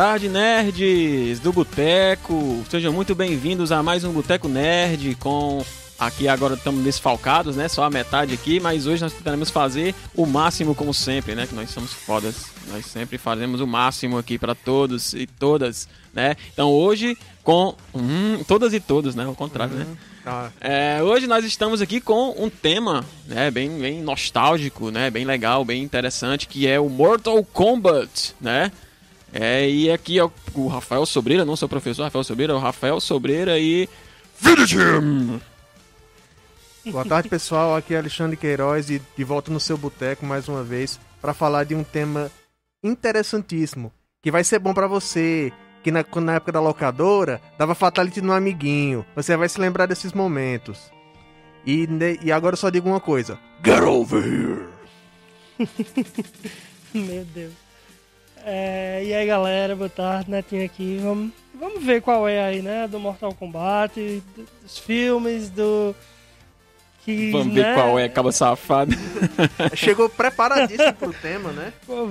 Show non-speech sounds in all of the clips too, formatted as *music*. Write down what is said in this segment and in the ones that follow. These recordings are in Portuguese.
Boa tarde, nerds do Boteco. Sejam muito bem-vindos a mais um Boteco Nerd com aqui agora estamos desfalcados, né? Só a metade aqui, mas hoje nós tentaremos fazer o máximo como sempre, né? Que nós somos fodas. Nós sempre fazemos o máximo aqui para todos e todas, né? Então hoje com hum, todas e todos, né? Ao contrário, né? Uhum. Tá. É, hoje nós estamos aqui com um tema né, bem, bem nostálgico, né, bem legal, bem interessante, que é o Mortal Kombat, né? É, e aqui é o, Rafael Sobreira, não sou o professor Rafael Sobreira, é o Rafael Sobreira e... Videogame! Boa tarde, pessoal. Aqui é Alexandre Queiroz e de volta no seu boteco mais uma vez para falar de um tema interessantíssimo que vai ser bom para você que na, na época da locadora dava fatality no amiguinho. Você vai se lembrar desses momentos. E, ne- e agora eu só digo uma coisa: Get over here! *laughs* Meu Deus. É, e aí galera, boa tarde, Netinho aqui. Vamos, vamos ver qual é aí, né? Do Mortal Kombat, do- dos filmes, do. Que, Vamos ver né, qual é, acaba safado. *laughs* Chegou preparadíssimo pro tema, né? pô,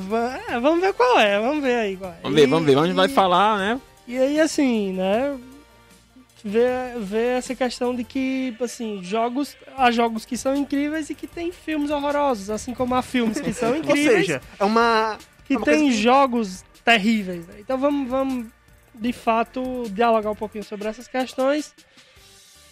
é, vamos ver qual é, vamos ver aí qual é. Vamos ver, vamos ver, vamos E- vai falar, né? E aí, assim, né? Ver, ver essa questão de que, assim, jogos. Há jogos que são incríveis e que tem filmes horrorosos, assim como há filmes que são Ou incríveis. seja, é uma. Que É tem que- jogos terríveis. né? Então vamos, vamos, de fato, dialogar um pouquinho sobre essas questões.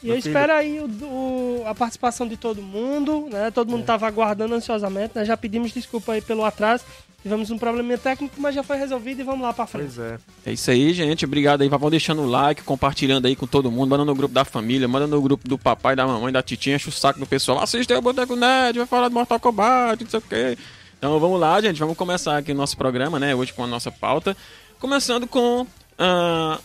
E Meu eu filho. espero aí o, o- a participação de todo mundo, né? Todo É. mundo estava aguardando ansiosamente, né? Já pedimos desculpa aí pelo atraso. Tivemos um probleminha técnico, mas já foi resolvido e vamos lá pra frente. Pois é. É isso aí, gente. Obrigado aí. Vão deixando o like, compartilhando aí com todo mundo, mandando no grupo da família, mandando no grupo do papai, da mamãe, da titinha, enche o saco do pessoal. Assiste aí o Boteco Nerd, vai falar do Mortal Kombat, não sei o quê. Então vamos lá, gente. Vamos começar aqui o nosso programa, né? Hoje com a nossa pauta. Começando com a-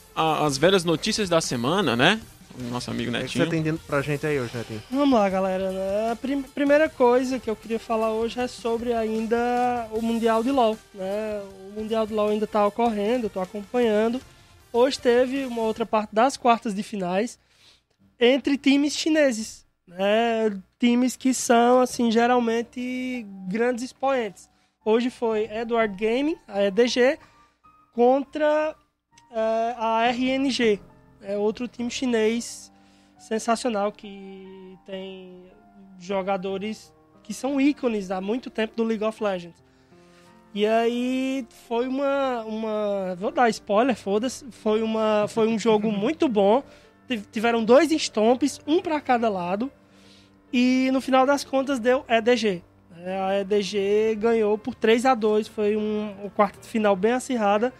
as velhas notícias da semana, né? O nosso amigo O que Netinho. você tem pra gente aí hoje, Netinho? Vamos lá, galera. A prim- primeira coisa que eu queria falar hoje é sobre ainda o Mundial de LoL. Né? O Mundial de LoL ainda está ocorrendo, eu tô acompanhando. Hoje teve uma outra parte das quartas de finais entre times chineses. Né? Times que são, assim, geralmente grandes expoentes. Hoje foi Edward Gaming, a EDG, contra eh, a RNG, é outro time chinês sensacional que tem jogadores que são ícones há muito tempo do League of Legends. E aí foi uma, uma vou dar spoiler, foda-se, foi uma foi um jogo *laughs* muito bom. Tiv- Tiveram dois estompes, um para cada lado. E no final das contas deu EDG. A EDG ganhou por 3 a 2 foi um, um quarto de final bem acirrada.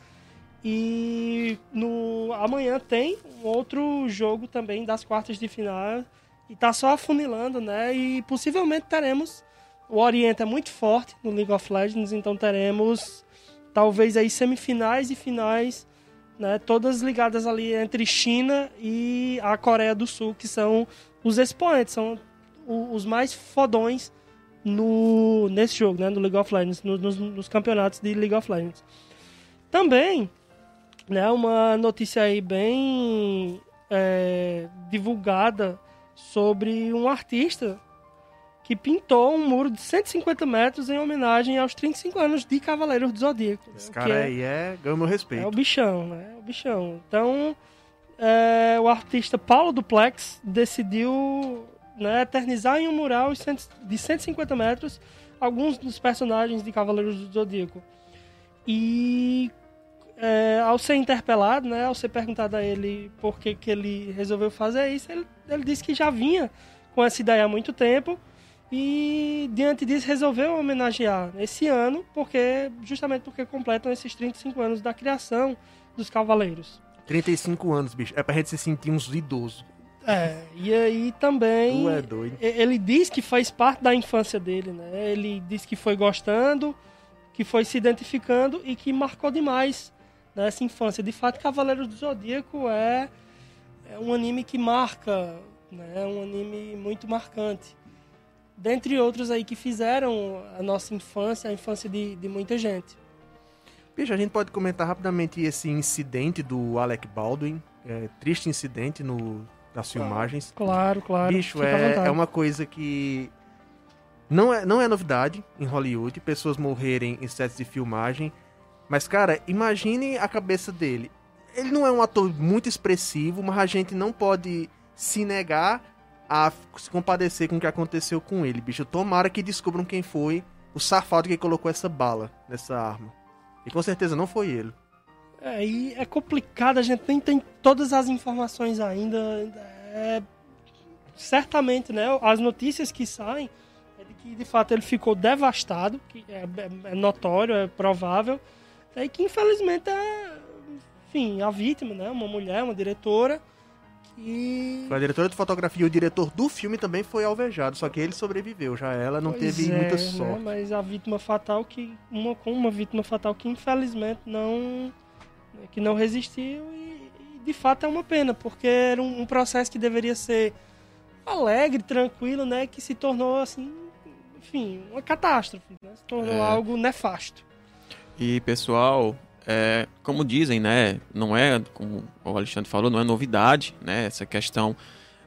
E no amanhã tem um outro jogo também das quartas de final. E tá só afunilando, né? E possivelmente teremos. O Oriente é muito forte no League of Legends, então teremos talvez aí semifinais e finais, né? Todas ligadas ali entre China e a Coreia do Sul, que são os expoentes, são os mais fodões no, nesse jogo, né? No League of Legends, no- nos, nos campeonatos de League of Legends. Também né, uma notícia aí bem é, divulgada sobre um artista que pintou um muro de 150 metros em homenagem aos 35 anos de Cavaleiros do Zodíaco. né, Esse cara é- aí é. ganhou meu respeito. é o bichão, né? É o bichão. Então, é, o artista Paulo Duplex decidiu né, eternizar em um mural de 150 metros alguns dos personagens de Cavaleiros do Zodíaco. E é, ao ser interpelado, né, ao ser perguntado a ele por que, que ele resolveu fazer isso, ele, ele disse que já vinha com essa ideia há muito tempo e diante disso resolveu homenagear esse ano, porque justamente porque completam esses 35 anos da criação dos Cavaleiros. 35 anos, bicho. É pra gente se sentir uns idosos. É, e aí também Tu é doido. ele diz que faz parte da infância dele, né? Ele diz que foi gostando, que foi se identificando e que marcou demais né, essa infância. De fato, Cavaleiros do Zodíaco é, é um anime que marca, né? É um anime muito marcante. Dentre outros aí que fizeram a nossa infância, a infância de, de muita gente. Bicho, a gente pode comentar rapidamente esse incidente do Alec Baldwin. É, triste incidente no, nas filmagens. Claro, claro. Bicho, é, é uma coisa que não é, não é novidade em Hollywood, pessoas morrerem em sets de filmagem, Mas, cara, imagine a cabeça dele. Ele não é um ator muito expressivo, mas a gente não pode se negar a se compadecer com o que aconteceu com ele, bicho. Tomara que descubram quem foi o safado que colocou essa bala nessa arma. E com certeza não foi ele. É, é complicado, a gente nem tem todas as informações ainda. É, certamente, né? As notícias que saem é de que de fato ele ficou devastado, que é, é, é notório, é provável, é, e que infelizmente é, enfim, a vítima, né? Uma mulher, uma diretora. Que... A diretora de fotografia e o diretor do filme também foi alvejado, só que ele sobreviveu, já ela não pois teve é, muita né, sorte. Mas a vítima fatal que uma com uma vítima fatal que infelizmente não que não resistiu e, e de fato é uma pena, porque era um, um processo que deveria ser alegre, tranquilo, né, que se tornou assim, enfim, uma catástrofe, né? Se tornou É. algo nefasto. E pessoal, é, como dizem, né, não é, como o Alexandre falou, não é novidade, né, essa questão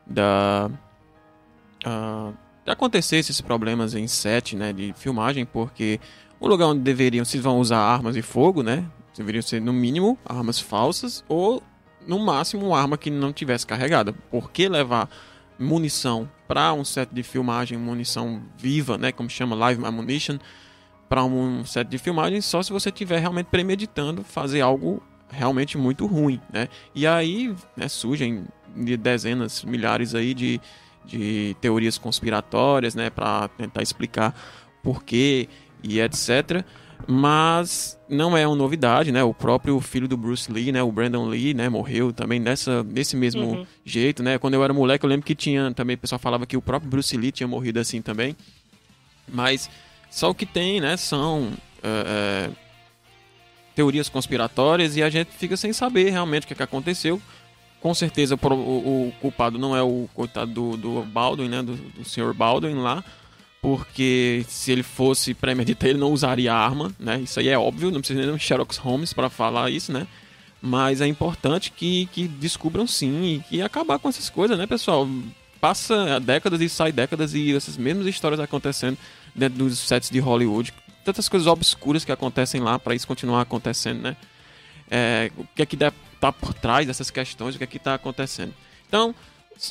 da ah, de acontecer esses problemas em set, né, de filmagem, porque o lugar onde deveriam, se vão usar armas de fogo, né, deveriam ser no mínimo armas falsas ou no máximo uma arma que não tivesse carregada. Por que levar munição para um set de filmagem, munição viva, né, como chama live ammunition, para um set de filmagem só se você estiver realmente premeditando fazer algo realmente muito ruim, né? E aí né, surgem de dezenas, milhares aí de, de teorias conspiratórias, né, para tentar explicar por quê e etc. Mas não é uma novidade, né? O próprio filho do Bruce Lee, né, o Brandon Lee, né, morreu também dessa desse mesmo Uhum. jeito, né? Quando eu era moleque, eu lembro que tinha também o pessoal falava que o próprio Bruce Lee tinha morrido assim também. Mas só o que tem, né, são é, é, teorias conspiratórias e a gente fica sem saber realmente o que, é que aconteceu. Com certeza o, o- culpado não é o coitado do, do Baldwin, né, do, do Sr. Baldwin lá, porque se ele fosse premeditar ele não usaria arma, né? Isso aí é óbvio, não precisa nem de Sherlock Holmes para falar isso, né? Mas é importante que, que descubram sim e acabar com essas coisas, né, pessoal? Passa décadas e sai décadas e essas mesmas histórias acontecendo dentro dos sets de Hollywood. Tantas coisas obscuras que acontecem lá para isso continuar acontecendo, né? É, o que é que dá- tá por trás dessas questões, o que é que tá acontecendo. Então,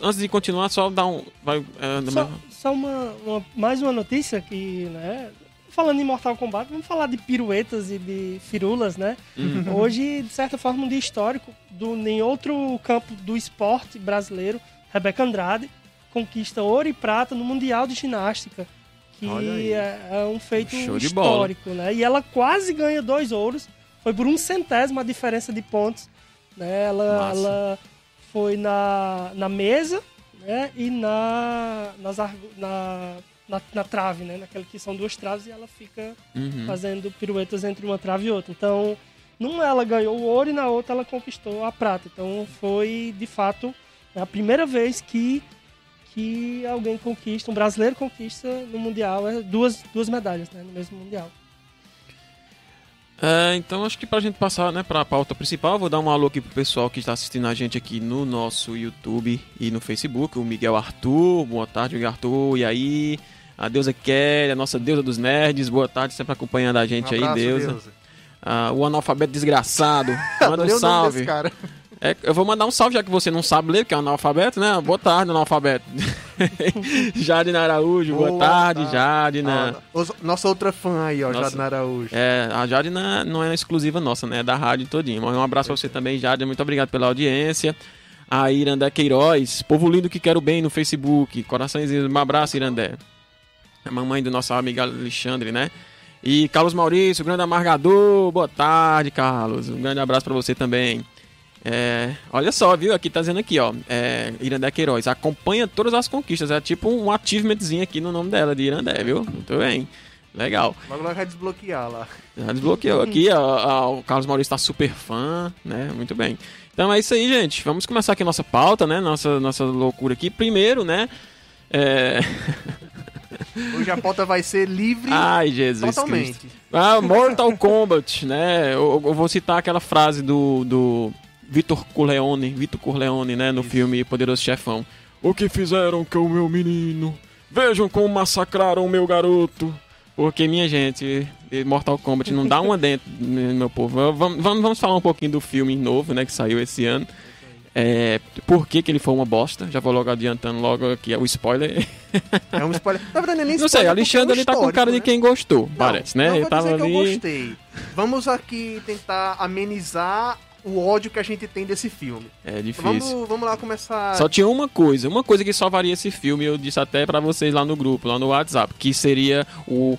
antes de continuar, só dar um. Vai, é, Só, só uma, uma- mais uma notícia que, né? Falando em Mortal Kombat, vamos falar de piruetas e de firulas, né? Uhum. Hoje, de certa forma, um dia histórico do, em outro campo do esporte brasileiro, Rebeca Andrade conquista ouro e prata no Mundial de Ginástica, que é, é um feito Show histórico, né? E ela quase ganha dois ouros, foi por um centésimo a diferença de pontos, né? Ela, ela foi na, na mesa, né? E na, nas na, na, na trave, né? Naquela que são duas traves e ela fica Uhum. fazendo piruetas entre uma trave e outra. Então, numa ela ganhou o ouro e na outra ela conquistou a prata. Então, foi de fato a primeira vez que que alguém conquista, um brasileiro conquista no mundial é duas, duas medalhas, né, no mesmo mundial. É, então acho que pra gente passar né, pra pauta principal, vou dar um alô aqui pro pessoal que está assistindo a gente aqui no nosso YouTube e no Facebook, o Miguel Arthur, boa tarde, Miguel Arthur, e aí? A deusa Kelly, a nossa deusa dos nerds, boa tarde, sempre acompanhando a gente Um abraço, aí, deusa. Deusa. Ah, o analfabeto desgraçado, *laughs* manda um o nome salve. desse cara. É, eu vou mandar um salve, já que você não sabe ler, porque é um analfabeto, né? Boa tarde, analfabeto. *laughs* Jadina Araújo, boa, Boa tarde, tarde. Jadina. Ah, os- nossa outra fã aí, ó, Nossa. Jadina Araújo. É, a Jade não é, não é exclusiva nossa, né? É da rádio todinho. Mas Um abraço pra você também, Jade. Muito obrigado pela audiência. A Irandé Queiroz, povo lindo que quero bem no Facebook. Corações, um abraço, Irandé. A mamãe do nosso amigo Alexandre, né? E Carlos Maurício, grande amargador. Boa tarde, Carlos. Um grande abraço pra você também. É, olha só, viu? Aqui tá dizendo aqui, ó. É, Irandé Queiroz acompanha todas as conquistas. É tipo um achievementzinho aqui no nome dela, de Irandé, viu? Muito bem. Legal. Logo logo vai desbloquear lá. Já desbloqueou aqui, ó, ó, o Carlos Maurício tá super fã, né? Muito bem. Então é isso aí, gente. Vamos começar aqui a nossa pauta, né? Nossa, nossa loucura aqui. Primeiro, né? É... *laughs* Hoje a pauta vai ser livre Ai, Jesus totalmente. Cristo. Ah, Mortal Kombat, né? Eu, eu vou citar aquela frase do, do Vitor Corleone, Vitor Corleone, né? No Isso. filme Poderoso Chefão. O que fizeram com o meu menino? Vejam como massacraram o meu garoto. Porque, minha gente, Mortal Kombat não dá uma dentro, meu povo. Vamos, vamos, vamos falar um pouquinho do filme novo, né, que saiu esse ano. É, por que, que ele foi uma bosta? Já vou logo adiantando logo aqui é o spoiler. É um spoiler. Na verdade, nem *laughs* Não sei, spoiler, Alexandre porque é um ele tá com cara de histórico, quem gostou, né? parece, né? Não, Ele tava que eu ali. gostei. Vamos aqui tentar amenizar o ódio que a gente tem desse filme. É difícil. Vamos, vamos lá começar. Só tinha uma coisa, uma coisa que salvaria esse filme, eu disse até pra vocês lá no grupo, lá no WhatsApp, que seria o.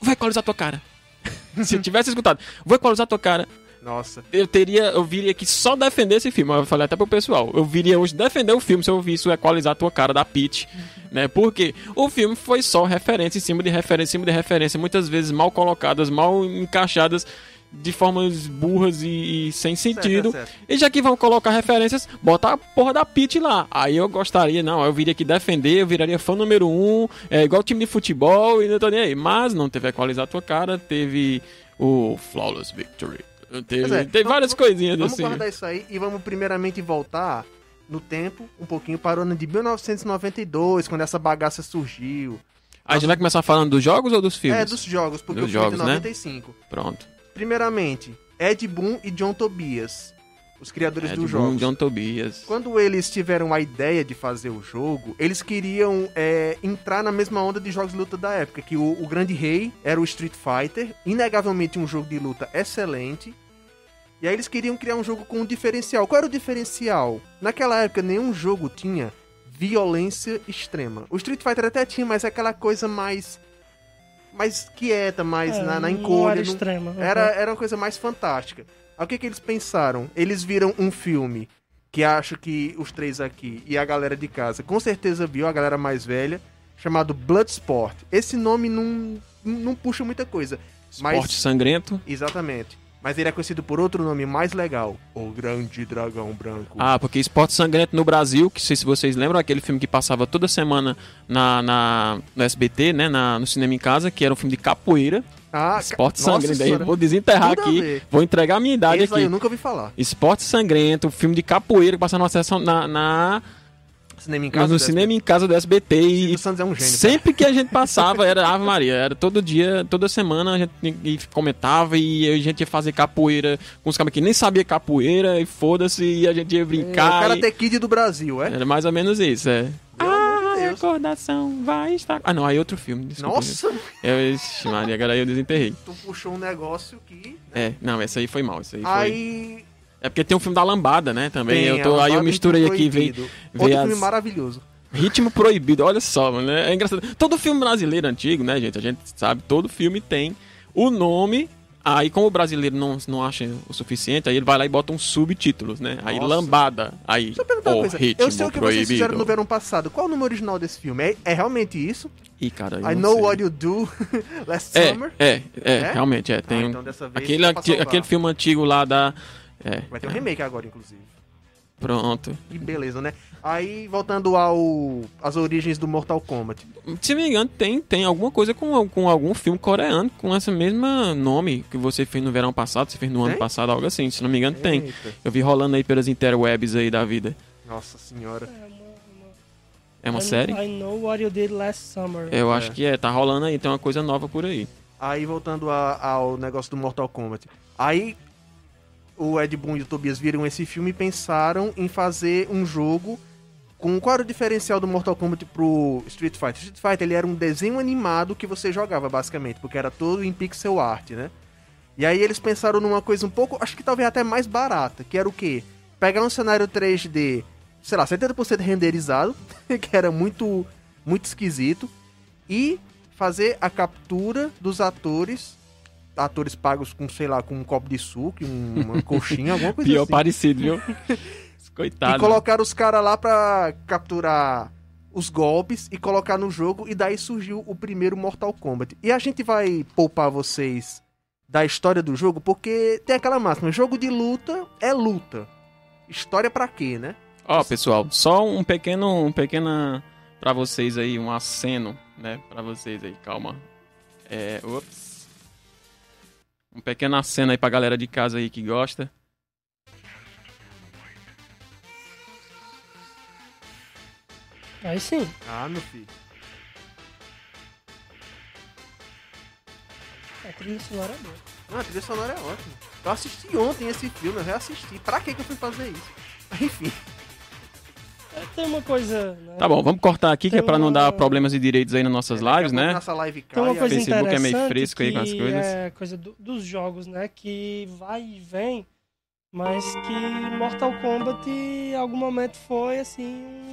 Vai equalizar tua cara. *laughs* Se eu tivesse escutado, vou equalizar tua cara, Nossa. eu teria, eu viria aqui só defender esse filme. Eu falei até pro pessoal, eu viria hoje defender o filme se eu visse o equalizar tua cara da Peach, *laughs* né? Porque o filme foi só referência em cima de referência, em cima de referência, muitas vezes mal colocadas, mal encaixadas de formas burras e, e sem sentido. Certo, certo. E já que vão colocar referências, bota a porra da Pit lá. Aí eu gostaria, não, eu viria aqui defender, eu viraria fã número um, é igual time de futebol e não tô nem aí. Mas não teve equalizar tua cara, teve o Flawless Victory. Teve, é, vamos- várias coisinhas Vamos assim. guardar isso aí e vamos primeiramente voltar no tempo, um pouquinho para o ano de 1992, quando essa bagaça surgiu. A gente vai começar falando dos jogos ou dos filmes? É, dos jogos, porque Dos o filme é de jogos, né? 95. Pronto. Primeiramente, Ed Boon e John Tobias, os criadores Ed dos Boon, jogos. John Tobias. Quando eles tiveram a ideia de fazer o jogo, eles queriam é, entrar na mesma onda de jogos de luta da época, que o, o grande rei era o Street Fighter, inegavelmente um jogo de luta excelente. E aí eles queriam criar um jogo com um diferencial. Qual era o diferencial? Naquela época, nenhum jogo tinha violência extrema. O Street Fighter até tinha, mas é aquela coisa mais... mais quieta, mais É, na, na não encolha. era não- extrema. uhum. era, era uma coisa mais fantástica. Aí o que, que eles pensaram? Eles viram um filme que acho que os três aqui e a galera de casa com certeza viu, a galera mais velha, chamado Bloodsport. Esse nome não, não puxa muita coisa. Mas, Esporte sangrento. Exatamente. Mas ele é conhecido por outro nome mais legal: O Grande Dragão Branco. Ah, porque Esporte Sangrento no Brasil, que sei se vocês lembram, aquele filme que passava toda semana na, na, no SBT, né? Na, no Cinema em Casa, que era um filme de capoeira. Ah, Esporte Nossa Sangrento. Senhora. vou desenterrar Tudo aqui. Vou entregar a minha idade Esse aí aqui. eu nunca ouvi falar. Esporte Sangrento, um filme de capoeira que passava numa sessão na, na, Cinema em no casa. cinema em casa do SBT. E Silvio Santos é um gênio. sempre que a gente passava era *laughs* Ave Maria. Era todo dia, toda semana a gente comentava e a gente ia fazer capoeira com os caras que nem sabia capoeira e foda-se e a gente ia É, o brincar. e- Karate Kid do Brasil, é? Era mais ou menos isso, é. Pelo amor de A Deus. recordação vai estar. Ah, não, aí outro filme. Desculpa, Nossa. Eu, ixi, Maria, agora aí eu desenterrei. tu puxou um negócio que... É, não, esse aí foi mal. Esse aí foi. É porque tem um filme da Lambada, né? Também. Tem, eu tô, aí eu misturei aqui, veio Outro as- filme maravilhoso. Ritmo proibido, olha só, mano. É engraçado. Todo filme brasileiro antigo, né, gente? A gente sabe, todo filme tem o nome. Aí, como o brasileiro não, não acha o suficiente, aí ele vai lá e bota uns subtítulos, né? Aí, Nossa. lambada. Aí, eu perguntar uma o coisa. ritmo Eu sei o que proibido. vocês fizeram no verão passado. Qual o nome original desse filme? É, é realmente isso? Ih, cara, I Know sei. What You Do *laughs* Last É, Summer? é, é, É? realmente, é. Tem Ah, então vez aquele, aquele filme antigo lá da. É, Vai ter um remake agora, inclusive. pronto. Que beleza, né? Aí, voltando ao as origens do Mortal Kombat. Se não me engano, tem, tem alguma coisa com, com algum filme coreano com esse mesmo nome que você fez no verão passado, você fez no ano Tem? passado, algo assim. Se não me engano, tem. Eita. Eu vi rolando aí pelas interwebs aí da vida. Nossa senhora. É uma I- série? I know what you did last summer. Eu É. acho que é, tá rolando aí, tem uma coisa nova por aí. Aí, voltando a- ao negócio do Mortal Kombat. Aí, o Ed Boon e o Tobias viram esse filme e pensaram em fazer um jogo com... Qual era o diferencial do Mortal Kombat pro Street Fighter? Street Fighter, ele era um desenho animado que você jogava, basicamente, porque era todo em pixel art, né? E aí eles pensaram numa coisa um pouco, acho que talvez até mais barata, que era o quê? Pegar um cenário 3D, sei lá, 70% renderizado, *laughs* que era muito, muito esquisito, e fazer a captura dos atores, atores pagos com, sei lá, com um copo de suco, uma *laughs* coxinha, alguma coisa Pior assim. parecido, viu? *laughs* Coitado. E colocar os caras lá pra capturar os golpes e colocar no jogo, e daí surgiu o primeiro Mortal Kombat. E a gente vai poupar vocês da história do jogo, porque tem aquela máxima, jogo de luta é luta. História pra quê, né? Ó, pessoal, só um pequeno, um pequena pra vocês aí, um aceno, né, Pra vocês aí, calma. É, ops. Um pequeno aceno aí pra galera de casa aí que gosta. Aí sim. Ah, meu filho. A trilha sonora é boa. Não, a trilha sonora é ótima. Eu assisti ontem esse filme, eu reassisti. Pra que que eu fui fazer isso? *laughs* Enfim. É, Tem uma coisa. Né? Tá bom, vamos cortar aqui, que é Tem pra não dar problemas de direitos aí nas nossas lives, né? Nossa live Tem uma cai, coisa Facebook é meio interessante fresco aí com as coisas. É coisa do- dos jogos, né? Que vai e vem, mas que Mortal Kombat em algum momento foi assim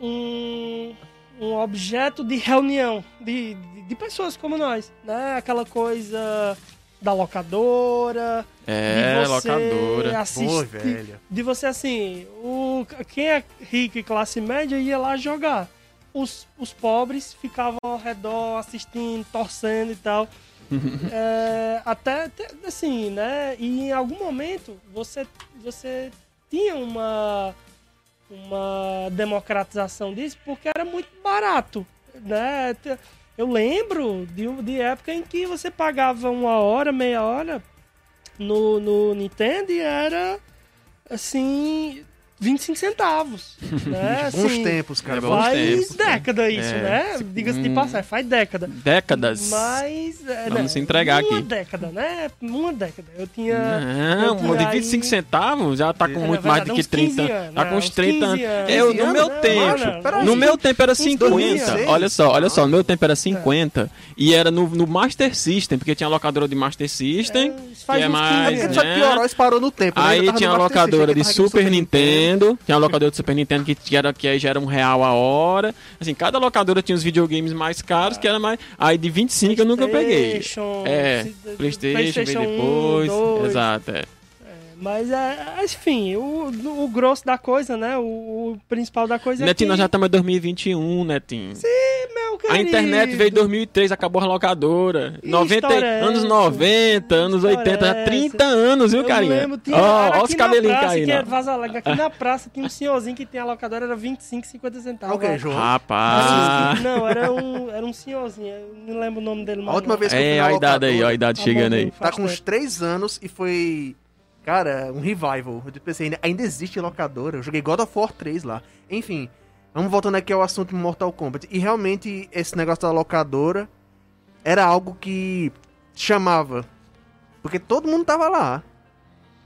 um, um objeto de reunião de, de, de pessoas como nós, né? Aquela coisa da locadora, É, de você locadora. Pô, assistir, velho. de você assim, o, quem é rico e classe média ia lá jogar. Os, os pobres ficavam ao redor assistindo, torcendo e tal. *laughs* É, até, até, assim, né? E em algum momento você, você tinha uma, uma democratização disso porque era muito barato, né? Eu lembro de, de época em que você pagava uma hora, meia hora no, no Nintendo e era assim 25 centavos, *laughs* né? Bons Assim, tempos, cara. É bons bons Faz tempos. década isso, É. né? Diga-se de Hum. passagem, faz década. Décadas. Mas. é, Vamos né, se entregar uma aqui. década, né? Uma década. Eu tinha. Não, eu tinha de 25 aí- centavos já tá com É, muito na mais verdade, do que uns 15 30 anos, Tá né? com uns Uns 30 anos. 15 anos. Eu, 15 no meu anos, tempo. macho, peraí. No meu tempo era 50. 2006. Olha só, olha só. No meu tempo era 50. E era no, no Master System, porque tinha locadora de Master System. É, que é mais, 15 É porque anos. só né? piorou, parou no tempo. né? Eu Aí tinha locadora que de Super Nintendo, tinha a locadora de Super Nintendo que era, que aí já era um real a hora. Assim, cada locadora tinha os videogames mais caros, que era mais. Aí de 25 eu nunca peguei. PlayStation, É, se- Playstation, veio 1, depois. 2, Exato, é. Mas, é, enfim, o, o grosso da coisa, né? O, o principal da coisa é Netinho, que... nós já estamos em 2021, Netinho. meu A querido, internet veio em 2003, acabou a locadora. Que 90, história é anos essa? 90, anos história 80, é já 30 anos, viu, Eu carinha? lembro, tinha, Ó, era ó os na cabelinhos praça, caindo. é. Vaza Alegre, aqui na praça tinha um senhorzinho que tinha a locadora, era 25, 50 centavos. Ok, acho. João. Rapaz. Não, era um, era um senhorzinho, eu não lembro o nome dele mais. A última não. vez que eu fui É, a idade aí, ó, a idade Tá chegando aí. Tá com uns tempo. 3 anos e foi. Cara, um revival. Eu pensei, ainda, ainda existe locadora. Eu joguei God of War 3 lá. Enfim, vamos voltando aqui ao assunto Mortal Kombat. E realmente, esse negócio da locadora era algo que chamava. Porque todo mundo tava lá.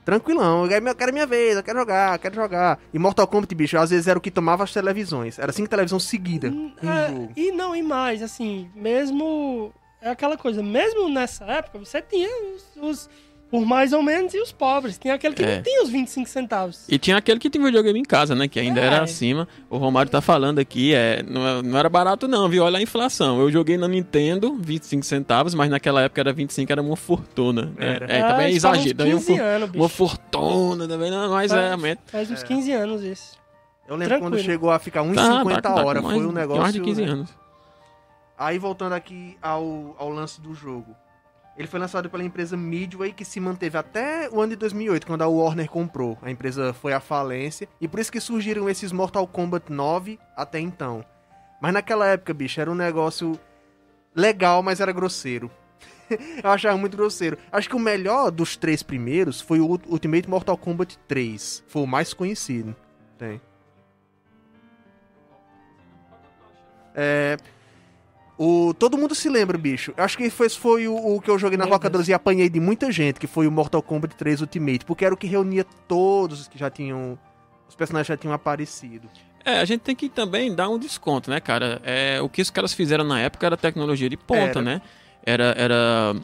Tranquilão, eu quero minha vez, eu quero jogar, eu quero jogar. E Mortal Kombat, bicho, às vezes era o que tomava as televisões. Era cinco televisões seguidas. É, e não, e mais, assim, mesmo. É aquela coisa, mesmo nessa época, você tinha os, os- por mais ou menos, e os pobres. Tinha aquele que É. não tinha os 25 centavos. E tinha aquele que tinha videogame em casa, né? Que ainda É. era acima. O Romário tá falando aqui, é, não, é- não era barato não, viu? Olha a inflação. Eu joguei na Nintendo, 25 centavos, mas naquela época era 25, era uma fortuna. né? Era. É, também é faz uns exagero. Daí um 15 fu- anos, bicho. uma fortuna também, não, mas Faz- realmente. Faz uns É. 15 anos isso. Eu lembro quando Tranquilo. chegou a ficar 1,50 Tá, tá, a tá, hora. mais- Foi um negócio. Mais de 15 né? anos. Aí voltando aqui ao, ao lance do jogo. Ele foi lançado pela empresa Midway, que se manteve até o ano de 2008, quando a Warner comprou. A empresa foi à falência, e por isso que surgiram esses Mortal Kombat 9 até então. Mas naquela época, bicho, era um negócio legal, mas era grosseiro. *laughs* Eu achava muito grosseiro. Acho que o melhor dos três primeiros foi o Ultimate Mortal Kombat 3. Foi o mais conhecido. Tem. É. O, todo mundo se lembra, bicho. Acho que foi, foi o, o que eu joguei nas Meu locadoras e apanhei de muita gente, que foi o Mortal Kombat 3 Ultimate, porque era o que reunia todos os que já tinham. Os personagens já tinham aparecido. É, a gente tem que também dar um desconto, né, cara? É, o que os caras fizeram na época era tecnologia de ponta, Era. né? Era, era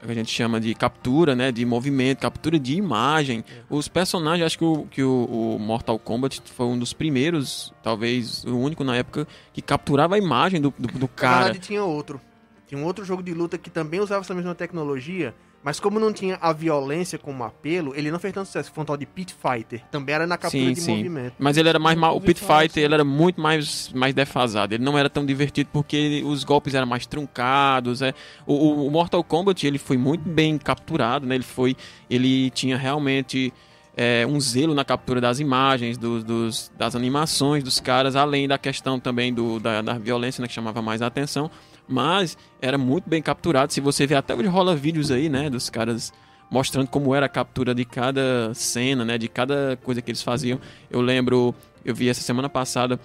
a gente chama de captura, né? De movimento, captura de imagem. Os personagens, acho que, o, que o, o Mortal Kombat foi um dos primeiros, talvez o único na época, que capturava a imagem do, do, do Na cara. verdade, tinha outro. Tinha um outro jogo de luta que também usava essa mesma tecnologia, mas como não tinha a violência como apelo, ele não fez tanto sucesso. Foi um tal de Pit Fighter. Também era na captura Sim, de sim. movimento. Mas ele era mais mal. O Pit Fighter ele era muito mais, mais defasado. Ele não era tão divertido porque ele- os golpes eram mais truncados. É. O, o- o Mortal Kombat ele foi muito bem capturado, né? Ele foi. Ele tinha realmente. é, um zelo na captura das imagens, dos, dos- das animações dos caras, além da questão também do, da, da violência, né, que chamava mais a atenção. Mas era muito bem capturado. Se você vê até hoje rola vídeos aí, né, dos caras mostrando como era a captura de cada cena, né, de cada coisa que eles faziam. Eu lembro, eu vi essa semana passada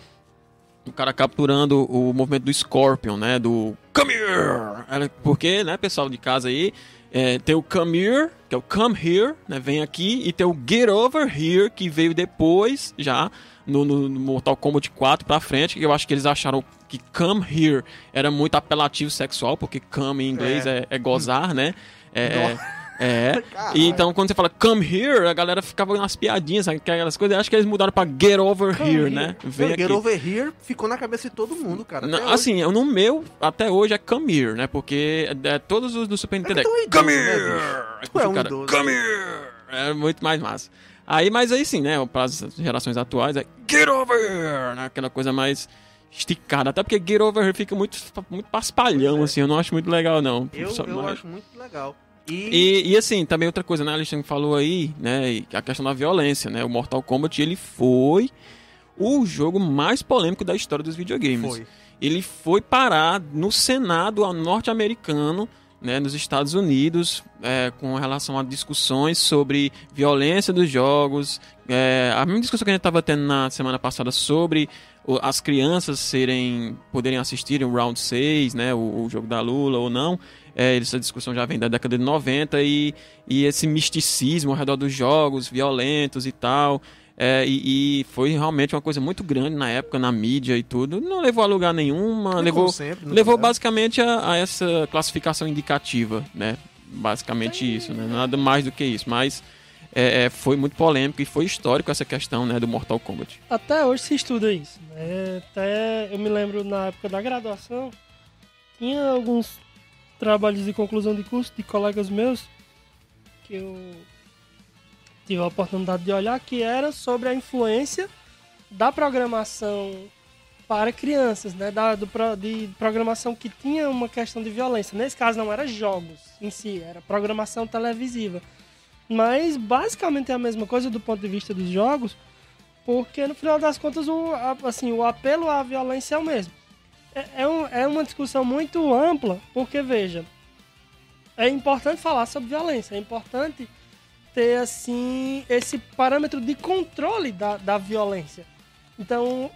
o cara capturando o movimento do Scorpion, né? Do Come here! Porque, né, pessoal de casa aí, é, tem o Come here, que é o Come here, né? Vem aqui, e tem o Get over here, que veio depois, já, no, no- no Mortal Kombat 4 pra frente, que eu acho que eles acharam que Come here era muito apelativo sexual, porque come em inglês é, é gozar, né? É, é, é. E então, quando você fala come here, a galera ficava nas piadinhas, sabe? Aquelas coisas. Acho que eles mudaram pra get over Come here, here. né? Vem Get aqui. Over Here ficou na cabeça de todo mundo, cara. Não, assim, no meu, até hoje é come here, né? Porque é, todos os do Super Nintendo é é come né, here! Tu é Aí o um cara, idoso, come here! É muito mais massa. Aí, mas aí sim, né? Para as gerações atuais é get over here! Né? Aquela coisa mais esticada. Até porque get over here fica muito, muito paspalhão, assim. Eu não acho muito legal, não. Eu, Só- eu mas- acho muito legal. E, e, e, assim, também outra coisa, né? A Alexandre falou aí, né? A questão da violência, né? O Mortal Kombat, ele foi o jogo mais polêmico da história dos videogames. foi. Ele foi parar no Senado norte-americano, né? Nos Estados Unidos, é, com relação a discussões sobre violência dos jogos. É, a mesma discussão que a gente estava tendo na semana passada sobre as crianças serem poderem assistir o Round 6, né? O, o jogo da Lula ou não. É, essa discussão já vem da década de 90 e, e esse misticismo ao redor dos jogos violentos e tal. É, e, e foi realmente uma coisa muito grande na época, na mídia e tudo. Não levou a lugar nenhuma, Como levou, sempre, levou lugar. basicamente a, a essa classificação indicativa, né? Basicamente isso, né? Nada mais do que isso. Mas é, é, foi muito polêmico e foi histórico essa questão né, do Mortal Kombat. Até hoje se estuda isso. Né? Até eu me lembro na época da graduação, tinha alguns trabalhos de conclusão de curso de colegas meus que eu tive a oportunidade de olhar que era sobre a influência da programação para crianças, né? Da, do, de programação que tinha uma questão de violência. Nesse caso não era jogos em si, era programação televisiva. Mas basicamente é a mesma coisa do ponto de vista dos jogos, porque no final das contas o, assim, o apelo à violência é o mesmo. É, é, um- é uma discussão muito ampla, porque veja, é importante falar sobre violência, é importante ter assim esse parâmetro de controle da, da violência. Então,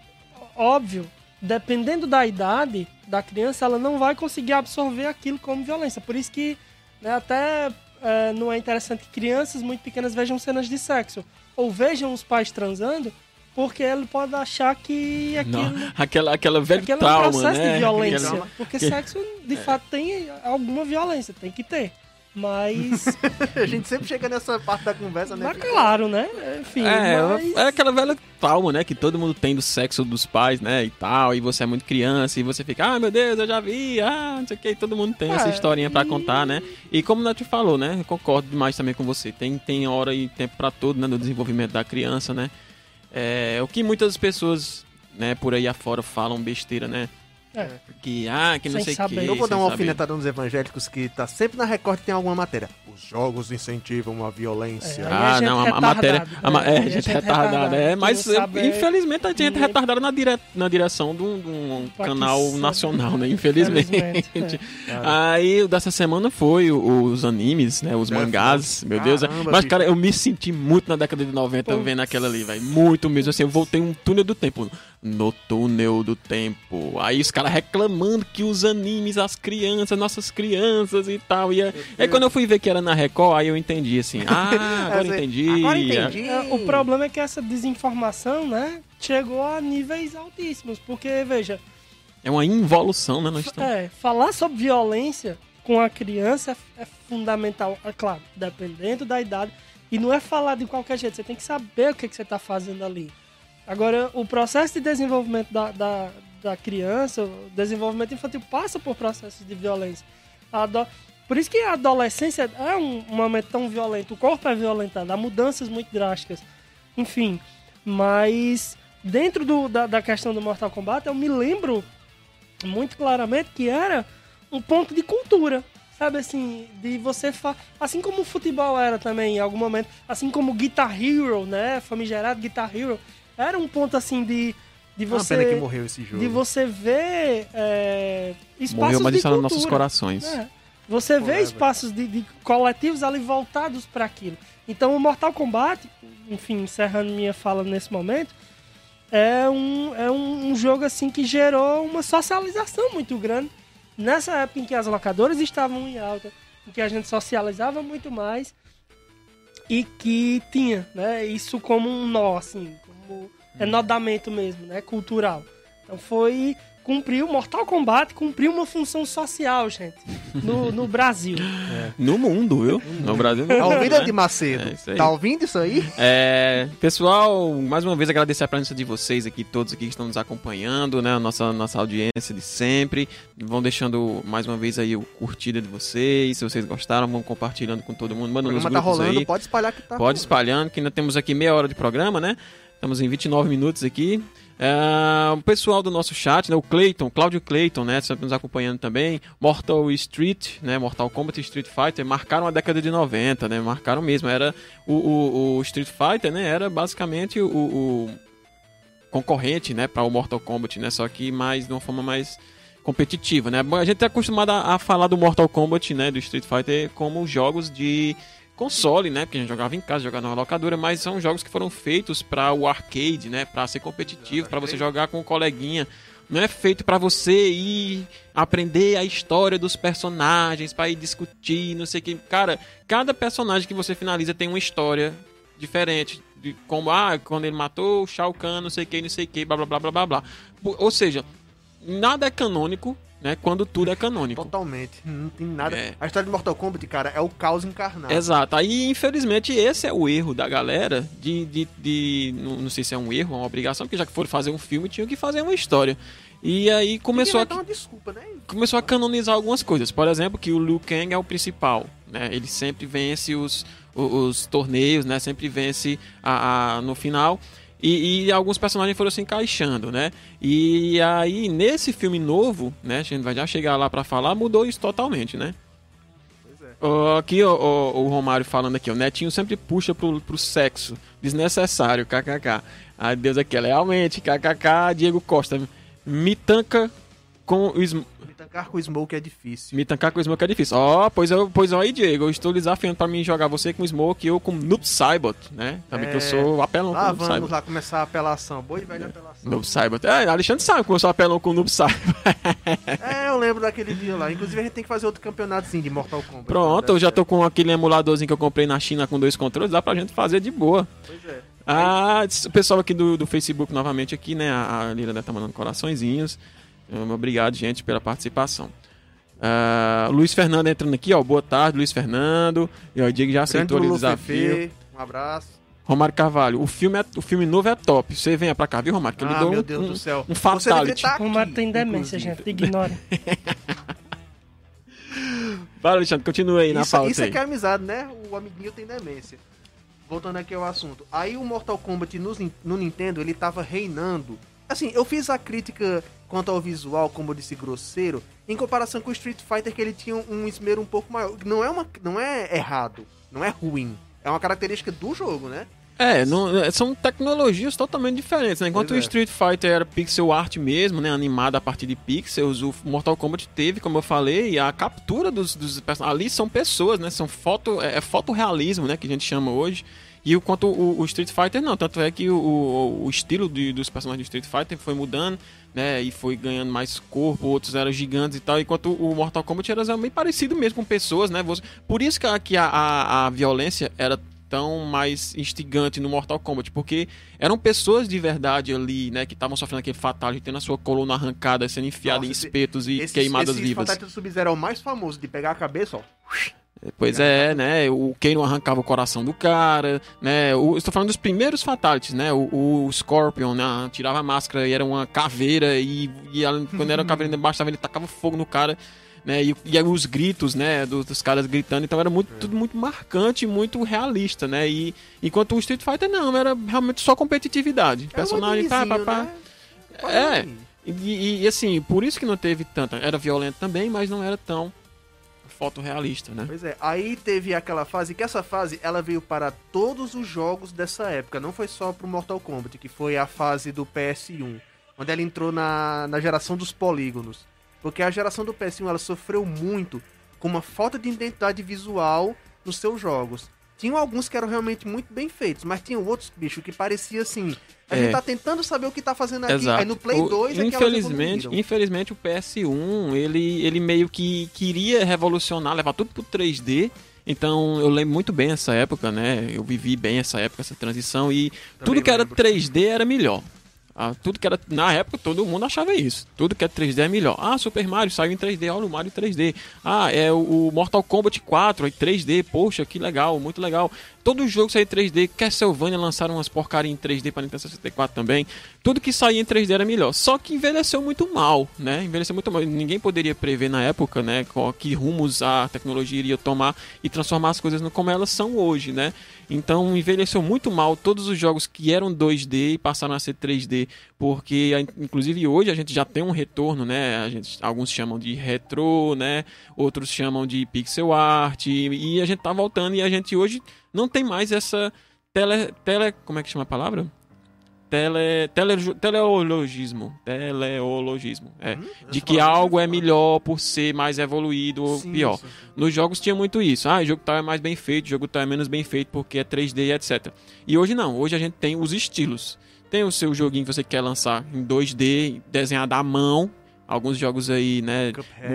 óbvio, dependendo da idade da criança, ela não vai conseguir absorver aquilo como violência. Por isso que né, até é, não é interessante que crianças muito pequenas vejam cenas de sexo ou vejam os pais transando, porque ele pode achar que aquilo, Não, aquela, aquela velho aquilo é um trauma, processo né? de violência. Aquela- Porque que- sexo, de fato, tem alguma violência, tem que ter. Mas, *laughs* A gente sempre chega nessa parte da conversa, né? mas claro, né? Enfim, É, mas... é aquela velha trauma, né? Que todo mundo tem do sexo dos pais, né? E tal. E você é muito criança e você fica, ah, meu Deus, eu já vi, ah, não sei o que. E todo mundo tem essa É, historinha pra e- contar, né? E como o Nath falou, né? Eu concordo demais também com você. Tem, tem hora e tempo pra tudo, né? No desenvolvimento da criança, né? É, o que muitas pessoas, né, por aí afora falam besteira, né? É. Que, ah, que não Sem sei o saber. que. Eu vou dar uma alfinetada nos evangélicos que tá sempre na Record tem alguma matéria. Os jogos incentivam a violência. É, Ah, é não, a, gente a matéria. A, ma- né? é, é gente gente retardada. retardada, É, que mas sabe- infelizmente tem gente Ninguém- retardada na, dire... na direção de um, de um canal nacional, né? Infelizmente. Infelizmente, *laughs* Aí o dessa semana foi os animes, né? Os É, mangás, meu Deus. é. Caramba, Mas, cara, eu me senti muito na década de 90 Putz. vendo aquela ali, velho. Muito mesmo. Assim, eu voltei um túnel do tempo. No túnel do tempo. Aí os caras reclamando que os animes, as crianças, nossas crianças e tal. E aí, aí quando eu fui ver que era na Record, aí eu entendi assim. *laughs* Ah, agora dizer, entendi. Agora entendi. É, o problema é que essa desinformação, né, chegou a níveis altíssimos. Porque, veja, É uma involução, né? Nós estamos... é, falar sobre violência com a criança é, é fundamental. É claro, dependendo da idade. E não é falar de qualquer jeito, você tem que saber o que, que você está fazendo ali. Agora, o processo de desenvolvimento da, da, da criança, o desenvolvimento infantil passa por processos de violência. Ado- Por isso que a adolescência é um momento tão violento, o corpo é violentado, há mudanças muito drásticas. Enfim, mas dentro do- da, da questão do Mortal Kombat, eu me lembro muito claramente que era um ponto de cultura. Sabe assim, de você. Fa... Assim como o futebol era também em algum momento, assim como Guitar Hero, né? Famigerado Guitar Hero, era um ponto assim de, de uma você. pena que morreu esse jogo. de você ver é, espaços Morreu, mas de nos nossos corações. É. Você vê Forever. espaços de, de coletivos ali voltados para aquilo. Então o Mortal Kombat, enfim, encerrando minha fala nesse momento, é um, é um, um jogo assim que gerou uma socialização muito grande. Nessa época em que as locadoras estavam em alta, em que a gente socializava muito mais e que tinha, né, isso como um nó, assim, como enodamento mesmo, né, cultural. Então foi cumpriu, Mortal Kombat cumpriu uma função social, gente, no, no Brasil. *laughs* No mundo, viu? No Brasil. Tá ouvindo, de Macedo? É tá ouvindo isso aí? É, pessoal, mais uma vez agradecer a presença de vocês aqui, todos aqui que estão nos acompanhando, né? A nossa, nossa audiência de sempre. Vão deixando mais uma vez aí o curtida de vocês. Se vocês gostaram, vão compartilhando com todo mundo. O Manda nos programa tá grupos rolando, aí. pode espalhar que tá Pode rolando. espalhando, que ainda temos aqui meia hora de programa, né? Estamos em 29 minutos aqui. É, o pessoal do nosso chat, né? O Clayton, Cláudio Clayton, né? Sempre nos acompanhando também. Mortal Street, né? Mortal Kombat e Street Fighter marcaram a década de 90, né? Marcaram mesmo. Era o, o- o Street Fighter, né? Era basicamente o, o concorrente, né? Para o Mortal Kombat, né? Só que mais de uma forma mais competitiva, né? A gente é acostumado a, a falar do Mortal Kombat, né? Do Street Fighter como jogos de console, né? Porque a gente jogava em casa, jogava na locadora, mas são jogos que foram feitos para o arcade, né? Para ser competitivo, para você jogar com um coleguinha. Não é feito para você ir aprender a história dos personagens, para ir discutir, não sei o que. Cara, cada personagem que você finaliza tem uma história diferente. De como, ah, quando ele matou o Shao Kahn, não sei o que, não sei o que, blá blá blá blá blá. Ou seja, nada é canônico, né? Quando tudo é canônico. Totalmente. Não tem nada. É. A história de Mortal Kombat, cara, é o caos encarnado. Exato. Aí, infelizmente, esse é o erro da galera de. de, de- não, não sei se é um erro ou uma obrigação, porque já que foram fazer um filme, tinham que fazer uma história. E aí começou a, desculpa, né? começou a canonizar algumas coisas. Por exemplo, que o Liu Kang é o principal. Né? Ele sempre vence os, os, os torneios, né? Sempre vence a, a- no final. E, e alguns personagens foram se encaixando, né? E aí, nesse filme novo, né? A gente vai já chegar lá pra falar, mudou isso totalmente, né? Pois é. Aqui, o Romário falando aqui, o Netinho sempre puxa pro, pro sexo. Desnecessário, kkk. Ai, Deus aqui, realmente, kkk, Diego Costa. Me tanca com o Me tancar com o Smoke é difícil. Me tancar com o Smoke é difícil. Ó, pois, eu, pois aí, Diego, eu estou desafiando pra mim jogar você com o Smoke e eu com Noob Saibot, né? Sabe que eu É. sou apelão com o Lá Noob vamos Saibot. lá começar a apelação. Boa e velha apelação. Noob Saibot. É, Alexandre sabe como eu sou apelão com o Noob Saibot. *laughs* É, eu lembro daquele dia lá. Inclusive a gente tem que fazer outro campeonatozinho de Mortal Kombat. Pronto, eu já tô com aquele emuladorzinho que eu comprei na China com dois controles, dá pra gente fazer de boa. Pois é. Ah, o pessoal aqui do, do Facebook novamente aqui, né? A, a Lira tá mandando coraçõezinhos. Obrigado, gente, pela participação. Ah, Luiz Fernando entrando aqui, ó. Boa tarde, Luiz Fernando. E ó, o Diego já aceitou ali o desafio. Fefe, Um abraço. Romário Carvalho, o filme, é, o filme novo é top. Você venha pra cá, viu, Romário? Que ele ah, deu meu um, Deus um, do céu. um fatality. estar O Romário aqui, tem demência, inclusive. gente. Ignora. *laughs* Vai, Alexandre, continua aí na Isso, pauta isso é aí. que é amizade, né? O amiguinho tem demência. Voltando aqui ao assunto. Aí o Mortal Kombat no, no Nintendo, ele tava reinando. Assim, eu fiz a crítica quanto ao visual, como eu disse, grosseiro, em comparação com o Street Fighter, que ele tinha um esmero um pouco maior. Não é, uma, não é errado, não é ruim. É uma característica do jogo, né? É, não- é, são tecnologias totalmente diferentes, né? Enquanto Pois o é. Street Fighter era pixel art mesmo, né? Animado a partir de pixels, o Mortal Kombat teve, como eu falei, a captura dos, dos personagens. Ali são pessoas, né? São foto, é, é fotorrealismo, né? Que a gente chama hoje. E o quanto o, o Street Fighter não, tanto é que o, o, o estilo de- dos personagens do Street Fighter foi mudando, né? E foi ganhando mais corpo, outros eram gigantes e tal, enquanto o Mortal Kombat era bem parecido mesmo com pessoas, né? Você- Por isso que a, que a, a, a violência era tão mais instigante no Mortal Kombat, porque eram pessoas de verdade ali, né, que estavam sofrendo aquele fatality, tendo a sua coluna arrancada, sendo enfiada Nossa, em esse- espetos e Esse, queimadas esse vivas. Fatality do Sub-Zero é o mais famoso de pegar a cabeça, ó. Pois é, né? O Kano arrancava o coração do cara, né? O, estou falando dos primeiros fatalities, né? O, o Scorpion, né? Tirava a máscara e era uma caveira e, e quando era uma caveira embaixo, ele tacava fogo no cara, né? E, e aí os gritos, né? Dos, dos caras gritando, então era muito, tudo muito marcante, muito realista, né? E enquanto o Street Fighter não, era realmente só competitividade. É Personagem, pá, pá, pá. né? É. E, e- e, assim, por isso que não teve tanta. Era violento também, mas não era tão fotorrealista, né? Pois é, aí teve aquela fase, que essa fase ela veio para todos os jogos dessa época, não foi só pro Mortal Kombat, que foi a fase do PS1, onde ela entrou na, na geração dos polígonos. Porque a geração do PS1 ela sofreu muito com uma falta de identidade visual nos seus jogos. Tinham alguns que eram realmente muito bem feitos, mas tinham outros, bicho, que parecia assim. A É. gente tá tentando saber o que tá fazendo aqui. Exato. Aí no Play O- 2 é que elas infelizmente, infelizmente o PS1, ele, ele meio que queria revolucionar, levar tudo pro 3D. Então eu lembro muito bem essa época, né? Eu vivi bem essa época, essa transição e tudo que era lembro. 3D era melhor. Ah, tudo que era na época todo mundo achava isso. Tudo que é 3D é melhor. Ah, Super Mario saiu em 3D, olha o Mario 3D. Ah, é o, Mortal Kombat 4 em 3D, poxa, que legal, muito legal. Todo jogo saiu em 3D. Castlevania lançaram umas porcaria em 3D para Nintendo 64 também. Tudo que saía em 3D era melhor. Só que envelheceu muito mal, né? Envelheceu muito mal. Ninguém poderia prever na época, né, que rumos a tecnologia iria tomar e transformar as coisas como elas são hoje, né? Então envelheceu muito mal todos os jogos que eram 2D e passaram a ser 3D, porque inclusive hoje a gente já tem um retorno, né? Gente, alguns chamam de retro, né? Outros chamam de pixel art e, a gente tá voltando e a gente hoje não tem mais essa tele, tele como é que chama a palavra? Tele, tele, teleologismo, teleologismo, é, de que algo é melhor por ser mais evoluído ou Sim, pior. sim, sim. Nos jogos tinha muito isso. Ah, o jogo tal é mais bem feito, o jogo tal é menos bem feito porque é 3D, etc. E hoje não. Hoje a gente tem os estilos. Tem o seu joguinho que você quer lançar em 2D, desenhado à mão. Alguns jogos aí, né?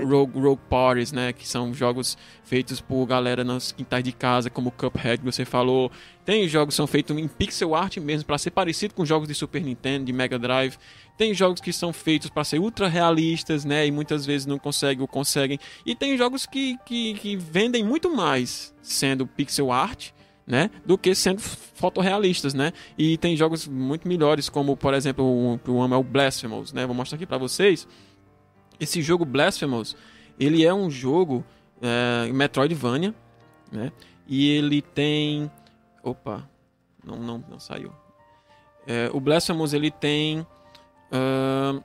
Rogue, Rogue Parties, né? Que são jogos feitos por galera nas quintais de casa, como Cuphead que você falou. Tem jogos que são feitos em pixel art mesmo, para ser parecido com jogos de Super Nintendo, de Mega Drive. Tem jogos que são feitos para ser ultra realistas, né? E muitas vezes não conseguem ou conseguem. E tem jogos que, que, que vendem muito mais sendo pixel art, né? Do que sendo fotorrealistas, né? E tem jogos muito melhores, como por exemplo, o que eu amo é o Blasphemous, né? Vou mostrar aqui para vocês. Esse jogo Blasphemous, ele é um jogo é, Metroidvania, né? E ele tem... Opa, não, não, não saiu. É, o Blasphemous, ele tem ah,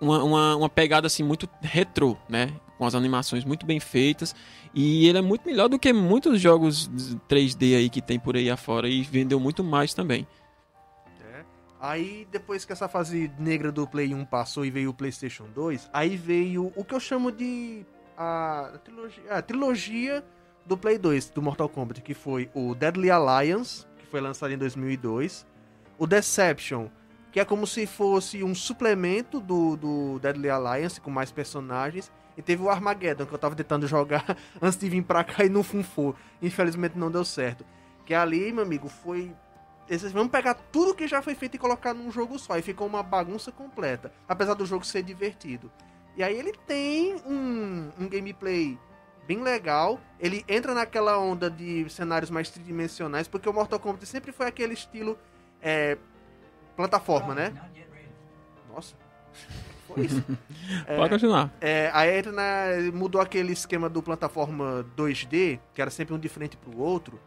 uma, uma, uma pegada assim muito retrô, né? Com as animações muito bem feitas. E ele é muito melhor do que muitos jogos 3D aí que tem por aí afora e vendeu muito mais também. É. Aí, depois que essa fase negra do Play 1 passou e veio o PlayStation 2, aí veio o que eu chamo de a trilogia, a trilogia do Play 2 do Mortal Kombat, que foi o Deadly Alliance, que foi lançado em 2002, o Deception, que é como se fosse um suplemento do, do Deadly Alliance com mais personagens, e teve o Armageddon, que eu tava tentando jogar *laughs* antes de vir pra cá e não funfou. Infelizmente não deu certo. Que ali, meu amigo, foi esses vamos pegar tudo que já foi feito e colocar num jogo só. E ficou uma bagunça completa. Apesar do jogo ser divertido. E aí ele tem um, um gameplay bem legal. Ele entra naquela onda de cenários mais tridimensionais. Porque o Mortal Kombat sempre foi aquele estilo é, plataforma, né? Nossa. *laughs* Foi isso. *laughs* Pode continuar. É, aí entra na, mudou aquele esquema do plataforma 2D, que era sempre um de frente pro outro.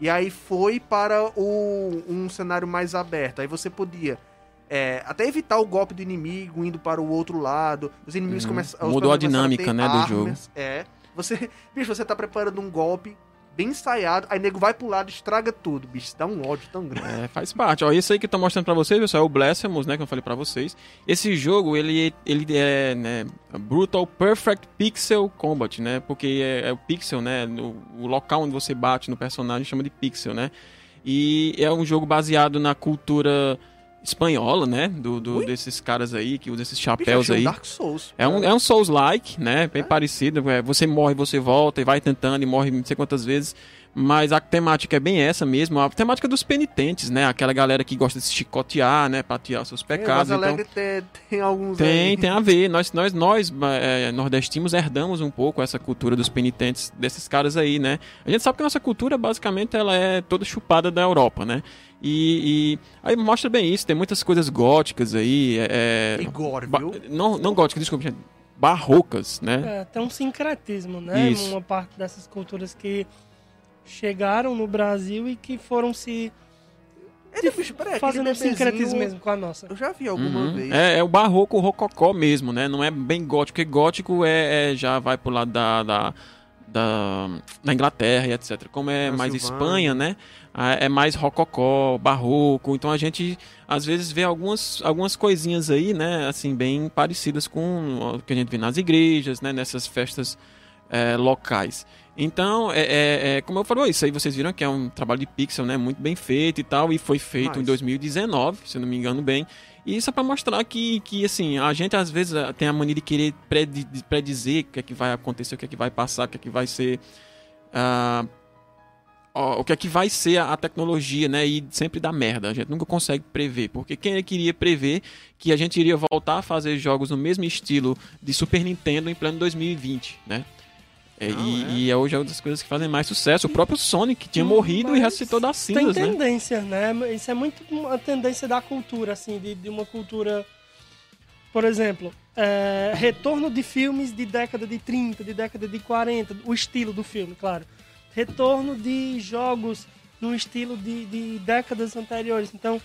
E aí foi para o, um cenário mais aberto. Aí você podia é, até evitar o golpe do inimigo indo para o outro lado. Os inimigos Uhum. começam. Mudou a dinâmica, a né, do jogo. armas. É. Você, *laughs* bicho, você tá preparando um golpe bem ensaiado, aí nego vai pro lado estraga tudo, bicho. Dá um ódio tão grande. É, faz parte. Ó, esse aí que eu tô mostrando pra vocês, pessoal, é o Blasphemous, né, que eu falei pra vocês. Esse jogo, ele, ele é, né, Brutal Perfect Pixel Combat, né, porque é, é o pixel, né, no, o local onde você bate no personagem chama de pixel, né. E é um jogo baseado na cultura espanhola, né, do, do- desses caras aí, que usam esses chapéus aí. Dark Souls. É um, é um Souls-like, né? Bem parecido. é, você morre, você volta e vai tentando e morre não sei quantas vezes. Mas a temática é bem essa mesmo. A temática dos penitentes, né? Aquela galera que gosta de se chicotear, né? Os seus pecados. É, então, tem, tem alguns tem, aí. tem a ver. Nós, nós, nós é, nordestinos, herdamos um pouco essa cultura dos penitentes desses caras aí, né? A gente sabe que a nossa cultura, basicamente, ela é toda chupada da Europa, né? E, e aí mostra bem isso. Tem muitas coisas góticas aí. É, E gore, viu? não, não góticas, desculpa, gente. Barrocas, né? É, tem um sincretismo, né? Isso. Uma parte dessas culturas que chegaram no Brasil e que foram se Ele, bicho, peraí, fazendo um sincretismo mesmo com a nossa. Eu já vi alguma Uhum. vez. É, é o barroco rococó mesmo, né? Não é bem gótico, porque gótico é, é- já vai pro lado da, da, da, da Inglaterra e etc. Como é mais. Espanha, né? Ah, É mais rococó, barroco. Então a gente às vezes vê algumas, algumas coisinhas aí, né? Assim, bem parecidas com o que a gente vê nas igrejas, né? Nessas festas é, locais. Então, é, é, é, como eu falei, isso aí vocês viram que é um trabalho de pixel, né? Muito bem feito e tal, e foi feito Nice. em 2019, se eu não me engano bem. E isso é pra mostrar que, que, assim, a gente às vezes eh, tem a mania de querer predizer o que é que vai acontecer, o que é que vai passar, o que é que vai ser. ó, o que é que vai ser a, a tecnologia, né? E sempre dá merda. A gente nunca consegue prever. Porque quem queria prever que a gente iria voltar a fazer jogos no mesmo estilo de Super Nintendo em pleno 2020, né? É, Não, e, é. e é hoje é uma das coisas que fazem mais sucesso. O próprio Sonic tinha Hum, morrido e ressuscitou das Tem cinzas, né? tendência, né? Isso é muito uma tendência da cultura, assim, de, de uma cultura. Por exemplo, é, retorno de filmes de década de 30, de década de 40, o estilo do filme, claro. Retorno de jogos no estilo de, de décadas anteriores. Então,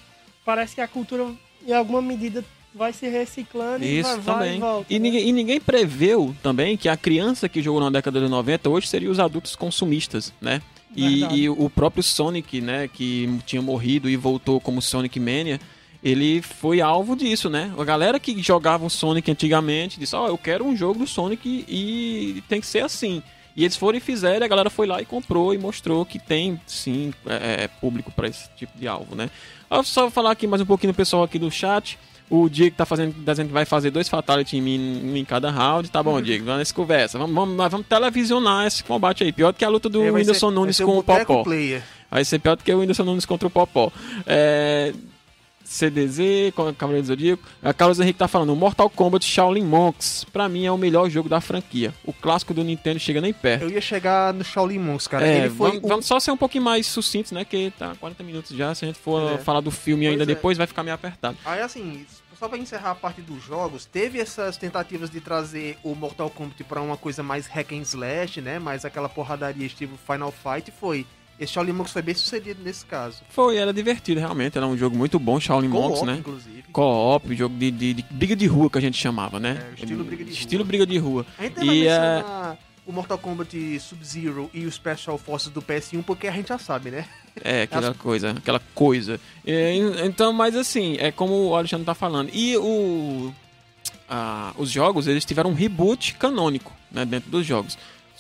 parece que a cultura, em alguma medida, vai se reciclando e Isso vai, vai também. e volta. e, né? ninguém, e ninguém preveu também que a criança que jogou na década de 90 hoje seria os adultos consumistas, né? E, e o próprio Sonic, né, que tinha morrido e voltou como Sonic Mania, ele foi alvo disso, né? A galera que jogava o Sonic antigamente disse: Ó, eu quero um jogo do Sonic e tem que ser assim. E eles foram e fizeram, a galera foi lá e comprou e mostrou que tem, sim, é, é, público para esse tipo de alvo, né? Eu só vou falar aqui mais um pouquinho do pessoal aqui do chat. O Diego tá fazendo, dizendo que vai fazer dois Fatality em mim em cada round. Tá bom, Diego, vamos nessa conversa. Vamos, vamos, nós vamos televisionar esse combate aí. Pior do que a luta do É, Whindersson ser- Nunes com o Popó. Player. Vai ser pior do que o Whindersson Nunes contra o Popó. É... CDZ, com a Cavaleiro do Zodíaco. A Carlos Henrique tá falando, Mortal Kombat Shaolin Monks, pra mim é o melhor jogo da franquia. O clássico do Nintendo chega nem perto. Eu ia chegar no Shaolin Monks, cara. É, Ele foi vamos, o- vamos só ser um pouquinho mais sucintos, né? Que tá 40 minutos já. Se a gente for É. falar do filme Pois ainda é. depois, vai ficar meio apertado. Aí assim, só pra encerrar a parte dos jogos, teve essas tentativas de trazer o Mortal Kombat pra uma coisa mais hack and slash, né? Mais aquela porradaria estilo Final Fight foi. Esse Shaolin Monks foi bem sucedido nesse caso. Foi, era divertido, realmente. Era um jogo muito bom, Shaolin Monks, né? inclusive. Co-op, jogo de, de, de briga de rua que a gente chamava, né? É, estilo briga de Estilo rua. briga de rua. A gente E, é, mencionar o Mortal Kombat Sub-Zero e o Special Forces do PS1, porque a gente já sabe, né? É, *laughs* aquela coisa, aquela coisa. É, en- então, mas assim, é como o Alexandre tá falando. E o. ah, os jogos, eles tiveram um reboot canônico, né, dentro dos jogos.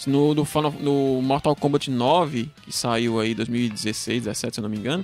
No, do no Mortal Kombat 9, que saiu aí em 2016, 17, se eu não me engano,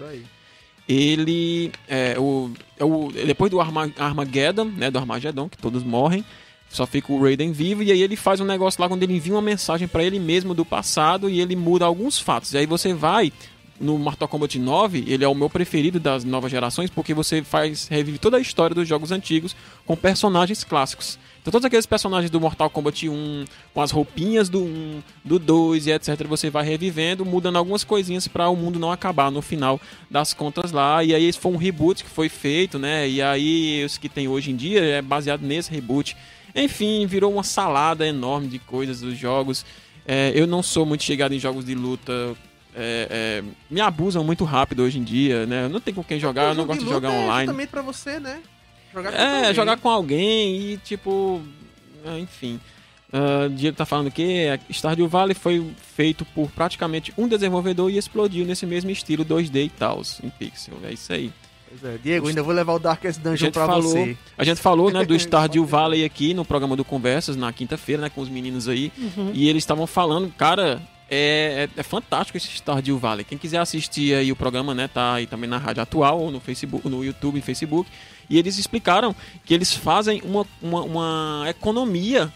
ele é o, é o depois do Arma, Armageddon, né, do Armageddon, que todos morrem, só fica o Raiden vivo e aí ele faz um negócio lá quando ele envia uma mensagem pra ele mesmo do passado e ele muda alguns fatos. E aí você vai no Mortal Kombat 9, ele é o meu preferido das novas gerações porque você faz revive toda a história dos jogos antigos com personagens clássicos. Então todos aqueles personagens do Mortal Kombat 1, com as roupinhas do 1, do 2 e etc, você vai revivendo, mudando algumas coisinhas para o mundo não acabar no final das contas lá. E aí esse foi um reboot que foi feito, né? E aí os que tem hoje em dia é baseado nesse reboot. Enfim, virou uma salada enorme de coisas dos jogos. É, eu não sou muito chegado em jogos de luta. é, é, me abusam muito rápido hoje em dia, né? Eu não tenho com quem jogar, eu não gosto de luta jogar é online. justamente pra você, né? Jogar com É, alguém. jogar com alguém e tipo. ah, Enfim. Uh, Diego tá falando que Stardew Valley foi feito por praticamente um desenvolvedor e explodiu nesse mesmo estilo 2D e tal, em pixel. É isso aí. É, Diego, ainda vou levar o Darkest Dungeon pra falou, você. a gente falou, né, do *laughs* Stardew Valley aqui no programa do Conversas na quinta-feira, né, com os meninos aí, Uhum. e eles estavam falando, cara, é, é, é fantástico esse Stardew Valley. Quem quiser assistir aí o programa, né, tá aí também na rádio atual ou no Facebook, no YouTube e Facebook, e eles explicaram que eles fazem uma, uma, uma economia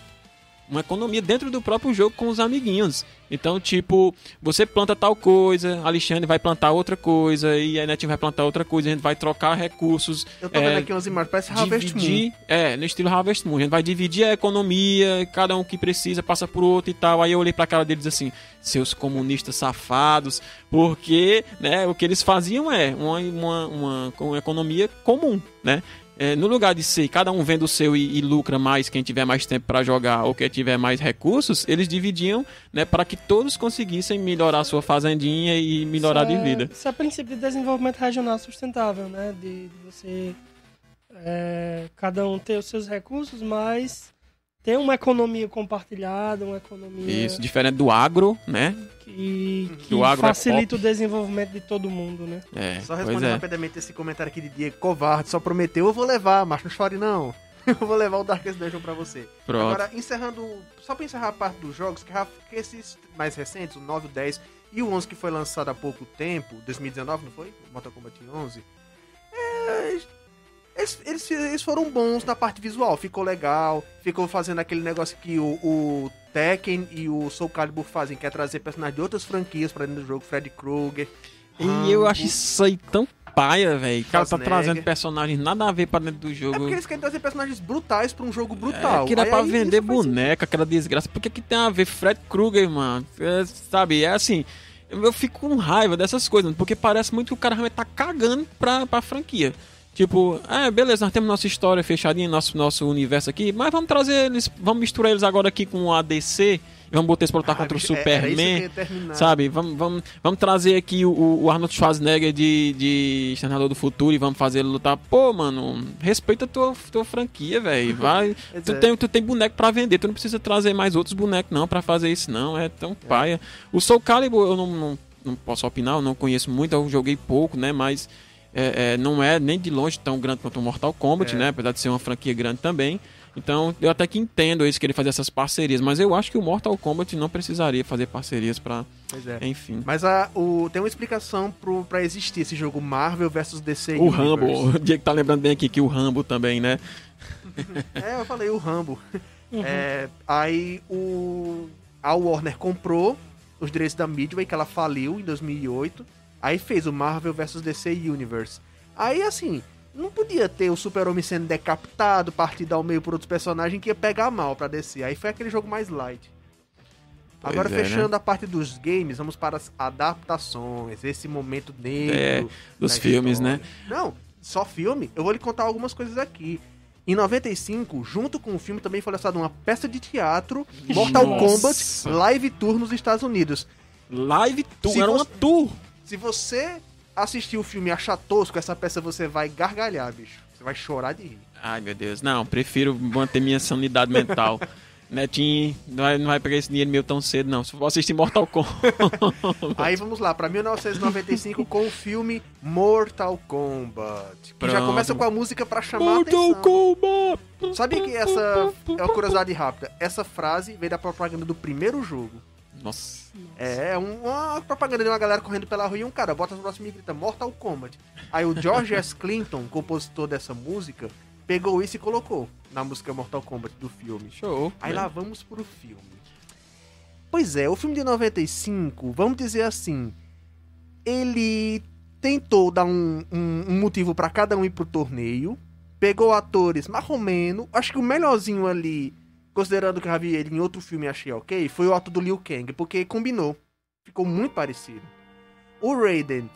uma economia dentro do próprio jogo com os amiguinhos. Então, tipo, você planta tal coisa, Alexandre vai plantar outra coisa, e a Netinho vai plantar outra coisa, a gente vai trocar recursos. Eu tô é, vendo aqui umas imagens, parece Harvest Moon. dividir, é, no estilo Harvest Moon. A gente vai dividir a economia, cada um que precisa passa por outro e tal. Aí eu olhei pra cara deles assim, seus comunistas safados, porque, né, o que eles faziam é uma, uma, uma, uma economia comum, né? É, no lugar de ser cada um vendo o seu e, e lucra mais quem tiver mais tempo para jogar ou quem tiver mais recursos, eles dividiam, né, para que todos conseguissem melhorar a sua fazendinha e melhorar Isso de é- vida. Isso é princípio de desenvolvimento regional sustentável, né? De, de você é, cada um ter os seus recursos, mas ter uma economia compartilhada, uma economia Isso, diferente do agro, né? que, que Do agro é facilita o desenvolvimento de todo mundo, né? É, Só respondendo é. rapidamente esse comentário aqui de Diego Covarde, só prometeu, eu vou levar, mas não chore não. *laughs* eu vou levar o Darkest Dungeon pra você. Pronto. Agora, encerrando, só pra encerrar a parte dos jogos, que, que esses mais recentes, o 9, o 10 e o 11 que foi lançado há pouco tempo, 2019, não foi? Mortal Kombat 11. É, eles, eles, eles foram bons na parte visual, ficou legal, ficou fazendo aquele negócio que o, o Tekken e o Soul Calibur fazem, que é trazer personagens de outras franquias pra dentro do jogo, Freddy Krueger. E eu Rambo. acho isso aí tão paia, velho. O cara tá trazendo personagens nada a ver pra dentro do É jogo. porque eles querem trazer personagens brutais pra um jogo brutal. É, que era Aí- pra aí vender faz boneca, aquela desgraça. Por que, que tem a ver Fred Krueger, mano? É, sabe, é assim. Eu eu fico com raiva dessas coisas, porque parece muito que o cara realmente tá cagando pra, pra franquia. Tipo, é, beleza, nós temos nossa história fechadinha, nosso, nosso universo aqui, mas vamos trazer eles, vamos misturar eles agora aqui com a DC, e vamos botar eles pra lutar Ah, contra o *laughs* é- Superman. Sabe, vamos, vamos, vamos trazer aqui o, o Arnold Schwarzenegger de, de Exterminador do Futuro e vamos fazer ele lutar. Pô, mano, respeita a tua, tua franquia, velho. *laughs* Vai. Tu, é. tem, tu tem boneco pra vender, tu não precisa trazer mais outros bonecos, não, pra fazer isso, não. É tão paia. O Soul Calibur, eu não, não, não posso opinar, eu não conheço muito, eu joguei pouco, né? Mas é, é, não é nem de longe tão grande quanto o Mortal Kombat, É. né? Apesar de ser uma franquia grande também. Então, eu até que entendo eles querer fazer essas parcerias, mas eu acho que o Mortal Kombat não precisaria fazer parcerias pra. Pois é. Enfim. Mas a, o, tem uma explicação pro, pra existir esse jogo Marvel vs DC O Rambo, Universe. o Diego tá lembrando bem aqui que o Rambo também, né? *laughs* É, eu falei o Rambo. É, aí o a Warner comprou os direitos da Midway, que ela faliu em 2008. Aí fez o Marvel vs DC Universe. Aí, assim, não podia ter o Super-Homem sendo decapitado, partido ao meio por outros personagens que ia pegar mal pra DC. Aí foi aquele jogo mais light. Pois Agora, é, né? fechando a parte dos games, vamos para as adaptações, esse momento negro. É, dos filmes, história. né? Não, só filme. Eu vou lhe contar algumas coisas aqui. Em 95, junto com o filme, também foi lançada uma peça de teatro, Mortal Nossa. Kombat Live Tour nos Estados Unidos. Live Tour, Se era uma você- tour. Se você assistir o filme e achar tosco, essa peça você vai gargalhar, bicho. Você vai chorar de rir. Ai, meu Deus. Não, prefiro manter minha sanidade mental. *laughs* Netinho, não vai, não vai pegar esse dinheiro meu tão cedo, não. Se for assistir Mortal Kombat. *laughs* Aí vamos lá, pra 1995 com o filme Mortal Kombat. Que já Pronto. começa com a música pra chamar a Mortal atenção. Kombat! Sabia que essa é uma curiosidade rápida? Essa frase veio da propaganda do primeiro jogo. Nossa. É, é um- uma propaganda de uma galera correndo pela rua e um cara bota no próximo e grita Mortal Kombat. Aí o George S. Clinton, compositor dessa música, pegou isso e colocou na música Mortal Kombat do filme. Show. Aí lá vamos pro filme. Pois é, o filme de 95, vamos dizer assim, ele tentou dar um, um- um motivo pra cada um ir pro torneio, pegou atores marromeno, acho que o melhorzinho ali, considerando que eu já vi ele em outro filme e achei ok, foi o ato do Liu Kang, porque combinou, ficou muito parecido. O Raiden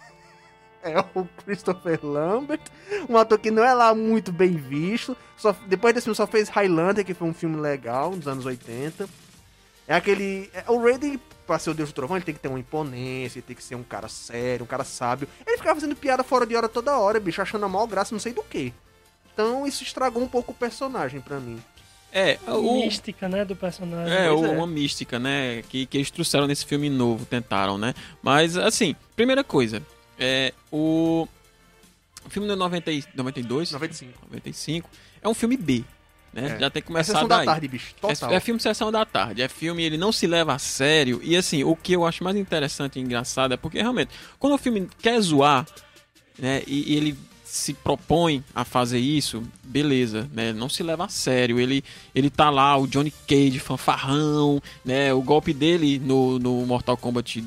*laughs* é o Christopher Lambert, um ator que não é lá muito bem visto. Só, depois desse filme só fez Highlander, que foi um filme legal, nos anos 80. É aquele. é- o Raiden, pra ser o Deus do Trovão, ele tem que ter uma imponência, ele tem que ser um cara sério, um cara sábio. Ele ficava fazendo piada fora de hora toda hora, bicho, achando a maior graça, não sei do que. Então isso estragou um pouco o personagem pra mim. É, o, mística, né, do personagem. É, é. uma mística, né? Que, que eles trouxeram nesse filme novo, tentaram, né? Mas, assim, primeira coisa, é o. O filme de 90, e- 92? 95. 95 é um filme B, né? É. Já tem que É começar sessão da tarde, bicho. Total. É, é filme Sessão da Tarde. É filme, ele não se leva a sério. E assim, o que eu acho mais interessante e engraçado é porque realmente, quando o filme quer zoar, né, e, e ele se propõe a fazer isso, beleza, né? Não se leva a sério. Ele, ele tá lá, o Johnny Cage, fanfarrão, né? O golpe dele no, no Mortal Kombat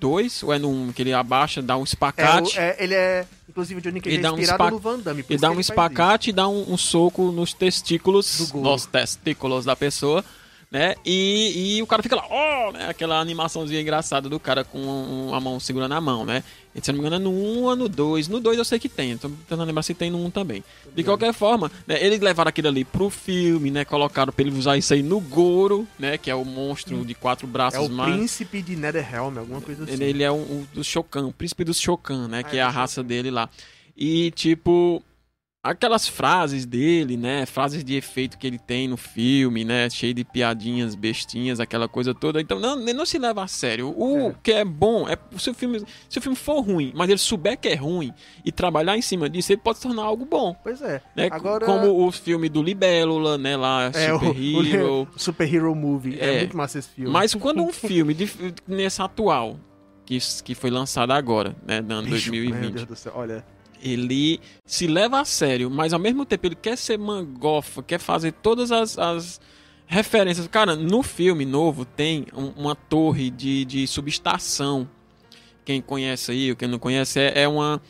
2, ou é 1, que ele abaixa, dá um É, espacate. o- é, ele é. Inclusive o Johnny Cage Ele é dá um inspirado espa- no Van Damme. Ele dá um espacate e dá um, um soco nos testículos, nos testículos da pessoa, né? E, e o cara fica lá, ó, né? Aquela animaçãozinha engraçada do cara com a mão segurando a mão, né? E, se não me engano, é no 1 ou no 2. No 2 eu sei que tem, tô tentando lembrar se tem no 1 também. De qualquer forma, né, eles levaram aquilo ali pro filme, né? Colocaram pra ele usar isso aí no Goro, né? Que é o monstro de quatro É braços o mais. príncipe de Netherrealm, alguma coisa assim. Ele, ele é um, um dos Shokan, o príncipe dos Shokan, né? Ah, que é é a do raça dele lá. E, tipo, aquelas frases dele, né? Frases de efeito que ele tem no filme, né? Cheio de piadinhas, bestinhas, aquela coisa toda. Então, não, não se leva a sério. O É. que é bom é se o filme, se o filme for ruim, mas ele souber que é ruim e trabalhar em cima disso, ele pode se tornar algo bom, Pois é. né? Agora- Como o filme do Libélula, né? Lá, É, o, Super Hero. o Super Hero *laughs* Movie. É. É. muito massa esse filme. Mas quando um filme de, nesse atual, que, que foi lançado agora, né? No ano Bicho, Meu 2020, Deus do céu, olha. Ele se leva a sério, mas ao mesmo tempo ele quer ser mangofa, quer fazer todas as, as referências. Cara, no filme novo tem um- uma torre de, de subestação. Quem conhece aí, ou quem não conhece, é, é uma,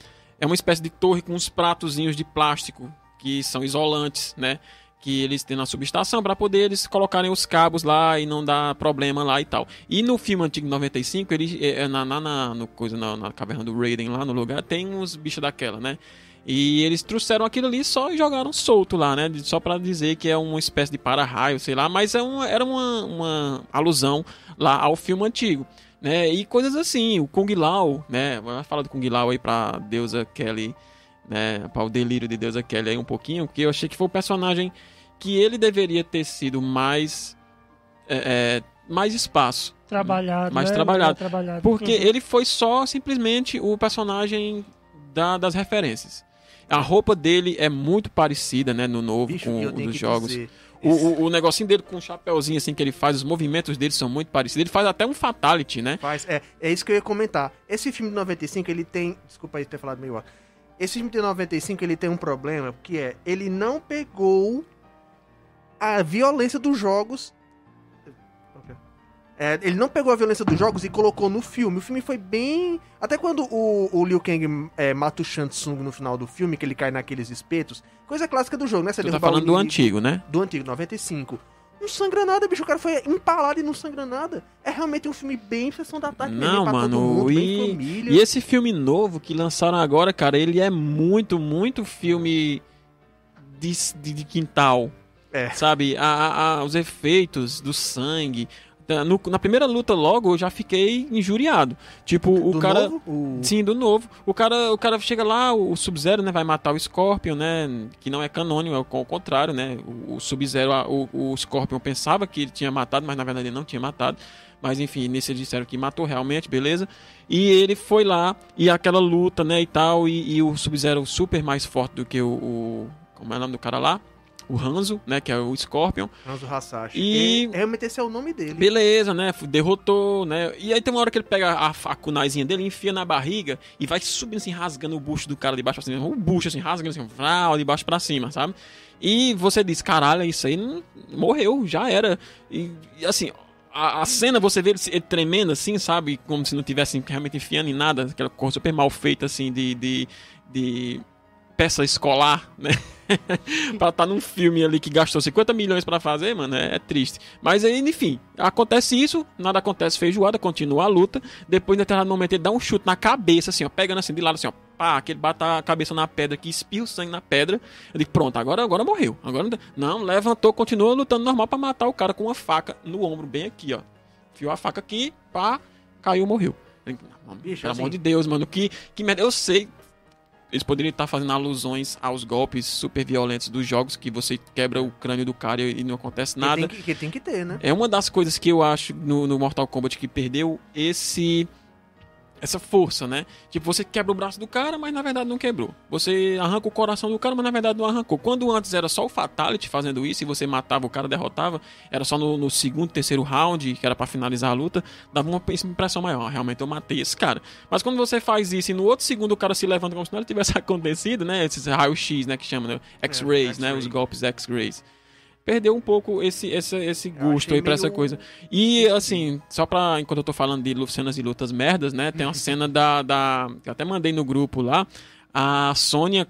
é uma espécie de torre com uns pratozinhos de plástico que são isolantes, né? Que eles têm na subestação para poder eles colocarem os cabos lá e não dar problema lá e tal. E no filme antigo 95, ele, é, é, na, na, na, no coisa, na, na caverna do Raiden lá no lugar, tem uns bichos daquela, né? E eles trouxeram aquilo ali só e jogaram solto lá, né? Só pra dizer que é uma espécie de para-raio, sei lá, mas é uma, era uma, uma alusão lá ao filme antigo, né? E coisas assim, o Kung Lao, né? Falar do Kung Lao aí pra deusa Kelly, né? Para o delírio de deusa Kelly aí um pouquinho, porque eu achei que foi o personagem que ele deveria ter sido mais. é, é, mais espaço. Trabalhado. Mais né? trabalhado. Trabalhado. Porque Uhum. ele foi só simplesmente o personagem da- das referências. A roupa dele é muito parecida, né, no novo, Bicho, com eu o tenho dos que jogos. dizer, O, o, o negocinho dele com o chapéuzinho assim que ele faz, os movimentos dele são muito parecidos. Ele faz até um fatality, né? Faz, é, é isso que eu ia comentar. Esse filme de 95, ele tem. Desculpa aí ter falado meio alto. Esse filme de 95, ele tem um problema, que é. Ele não pegou a violência dos jogos. É, ele não pegou a violência dos jogos e colocou no filme. O filme foi bem. Até quando o, o Liu Kang é, mata o Shang Tsung no final do filme, que ele cai naqueles espetos. Coisa clássica do jogo, né? Você tá falando do antigo, né? do antigo, 95. Não sangra nada, bicho. O cara foi empalado e não sangra nada. É realmente um filme bem sessão da tarde. Não, mano, mundo, e-. E esse filme novo que lançaram agora, cara, ele é muito, muito filme de, de, de quintal. É. Sabe? A, a- os efeitos do sangue. No- na primeira luta logo eu já fiquei injuriado. Tipo, o Do cara. novo, o... Sim, do novo. O cara, o cara chega lá, o Sub-Zero, né, vai matar o Scorpion, né, que não é canônico, é o co- o contrário, né, o, Sub-Zero, o, o Scorpion pensava que ele tinha matado, mas na verdade ele não tinha matado. Mas enfim, nesse eles disseram que matou realmente, beleza. E ele foi lá, e aquela luta, né, e tal, e, e o Sub-Zero super mais forte do que o, o- Como é o nome do cara lá? O Hanzo, né, que é o Scorpion. Hanzo Hasashi. E- É, realmente esse é o nome dele. Beleza, né? Derrotou, né? E aí tem uma hora que ele pega a, a kunaizinha dele, enfia na barriga e vai subindo assim, rasgando o bucho do cara de baixo pra cima. O bucho assim, rasgando assim, de baixo pra cima, sabe? E você diz, caralho, isso aí não... morreu, já era. E, e, assim, a, a cena você vê ele, tremendo assim, sabe? Como se não tivesse realmente enfiando em nada, aquela cor super mal feita assim de. de, de peça escolar, né? *laughs* *laughs* pra estar num filme ali que gastou 50 milhões pra fazer, mano, é, é triste. Mas aí, enfim, acontece isso, nada acontece feijoada, continua a luta. Depois, em determinado momento, ele dá um chute na cabeça, assim, ó, pegando assim de lado, assim, ó, pá, que ele bate a cabeça na pedra, que espirra o sangue na pedra. Digo, pronto, agora, agora morreu. Agora não, levantou, continua lutando normal pra matar o cara com uma faca no ombro, bem aqui, ó. Fiou a faca aqui, pá, caiu, morreu. Eu digo, "Não, Bicho, Pelo assim- amor de Deus, mano, que, que merda. Eu sei eles poderiam estar fazendo alusões aos golpes super violentos dos jogos que você quebra o crânio do cara e não acontece Que nada. tem que, que tem que ter, né? É uma das coisas que eu acho no, no Mortal Kombat que perdeu esse essa força, né? Tipo, você quebra o braço do cara, mas na verdade não quebrou. Você arranca o coração do cara, mas na verdade não arrancou. Quando antes era só o Fatality fazendo isso e você matava o cara, derrotava, era só no, no segundo, terceiro round, que era pra finalizar a luta, dava uma impressão maior. Realmente eu matei esse cara. Mas quando você faz isso e no outro segundo o cara se levanta como se nada tivesse *laughs* acontecido, né? Esses raio-x, né? Que chama, né? X-rays, né? X-ray. Os golpes X-rays. Perdeu um pouco esse, esse, esse gosto aí pra essa meio- coisa. E assim, só pra. Enquanto eu tô falando de cenas de lutas merdas, né? Tem uma cena da. da que eu até mandei no grupo lá. A Sônia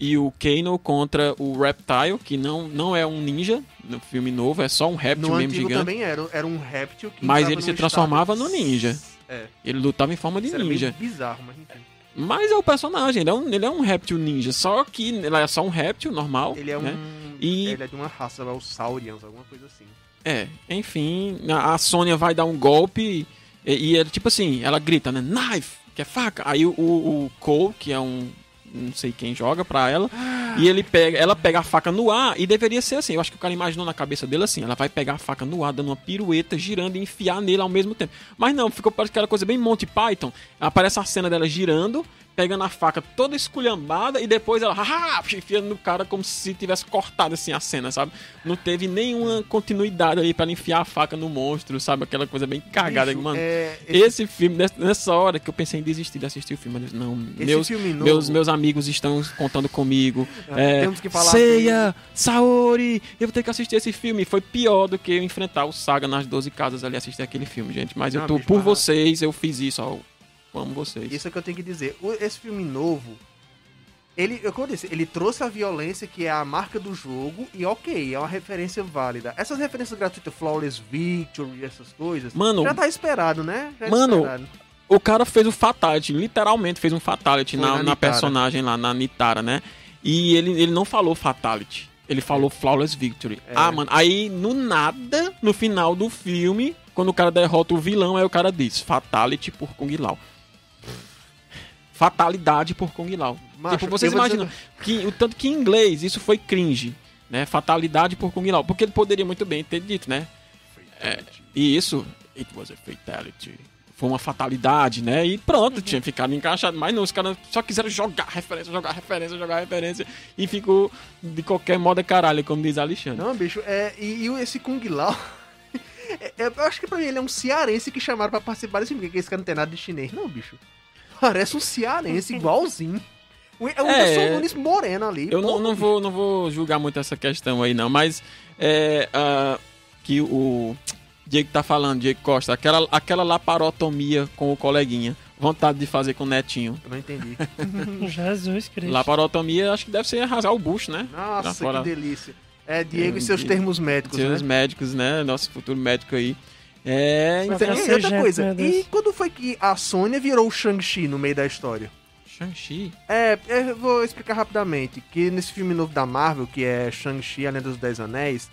e o Kano contra o Reptile, que não, não é um ninja no filme novo, é só um réptil No mesmo gigante. também era, era um réptil que Mas ele se transformava estado- no ninja. É, Ele lutava em forma de isso era ninja. meio bizarro, mas enfim. Mas é o personagem, ele é, um, ele é um réptil ninja. Só que ele é só um réptil normal. Ele é um... né? E- Ele é de uma raça, é o Saurians, alguma coisa assim. É, enfim, a a Sônia vai dar um golpe e, e é tipo assim, ela grita, né? Knife, que é faca. Aí o, o, o Cole, que é um não sei quem joga pra ela. E ele pega, ela pega a faca no ar e deveria ser assim. Eu acho que o cara imaginou na cabeça dele assim, ela vai pegar a faca no ar, dando uma pirueta, girando e enfiar nele ao mesmo tempo. Mas não, ficou parece aquela coisa bem Monty Python. Aparece a cena dela girando, pegando a faca toda esculhambada e depois ela haha, enfiando no cara como se tivesse cortado assim a cena, sabe? Não teve nenhuma continuidade ali pra ela enfiar a faca no monstro, sabe? Aquela coisa bem cagada. Bicho, Mano, é, esse filme, nessa- hora que eu pensei em desistir de assistir o filme, mas não, Esse meus, meus, meus amigos estão contando comigo. Ah, é, temos que falar Ceia, Saori, eu vou ter que assistir esse filme. Foi pior do que eu enfrentar o Saga nas 12 casas ali assistir aquele filme, gente. Mas eu Não, tô bicho, por mas- vocês, eu fiz isso, ó. Eu amo vocês. Isso é que eu tenho que dizer. Esse filme novo, ele, eu- como eu disse, ele trouxe a violência que é a marca do jogo e ok, é uma referência válida. Essas referências gratuitas, Flawless Victory, essas coisas, Mano, já tá esperado, né? Já é Mano, esperado. o cara fez o fatality, literalmente fez um fatality Foi na, na na personagem lá, na Nitara, né? E ele, ele não falou fatality. Ele falou Flawless Victory. É. Ah, mano, aí no nada, no final do filme, quando o cara derrota o vilão, aí o cara diz Fatality por Kung Lao. Fatalidade por Kung Lao. Macho, tipo, vocês imaginam dizer- que o tanto que em inglês isso foi cringe, né? Fatalidade por Kung Lao. Porque ele poderia muito bem ter dito, né? É, e isso, it was a fatality. Foi uma fatalidade, né? E pronto, tinha ficado encaixado. Mas não, os caras só quiseram jogar referência, jogar referência, jogar referência. E ficou de qualquer modo é caralho, como diz Alexandre. Não, bicho, é, e, e esse Kung Lao. *laughs* é- é- eu acho que pra mim ele é um cearense que chamaram pra participar desse filme, porque esse cara não tem nada de chinês, não, bicho. Parece um cearense igualzinho. O- É o É. Whindersson Nunes moreno ali. Eu não, não, vou, não vou julgar muito essa questão aí, não, mas é, ah, que o Diego tá falando, Diego Costa, aquela, aquela laparotomia com o coleguinha. Vontade de fazer com o netinho. Eu não entendi. *laughs* Jesus Cristo. Laparotomia, acho que deve ser rasgar o bucho, né? Nossa, fora. que delícia. É, Diego É, e seus Diego. termos médicos, Seus né? médicos, né? Nosso futuro médico aí. É, então, E outra gente, coisa, meu Deus. e quando foi que a Sônia virou o Shang-Chi no meio da história? Shang-Chi. É, eu vou explicar rapidamente. Que nesse filme novo da Marvel, que é Shang-Chi, a Lenda dos Dez Anéis,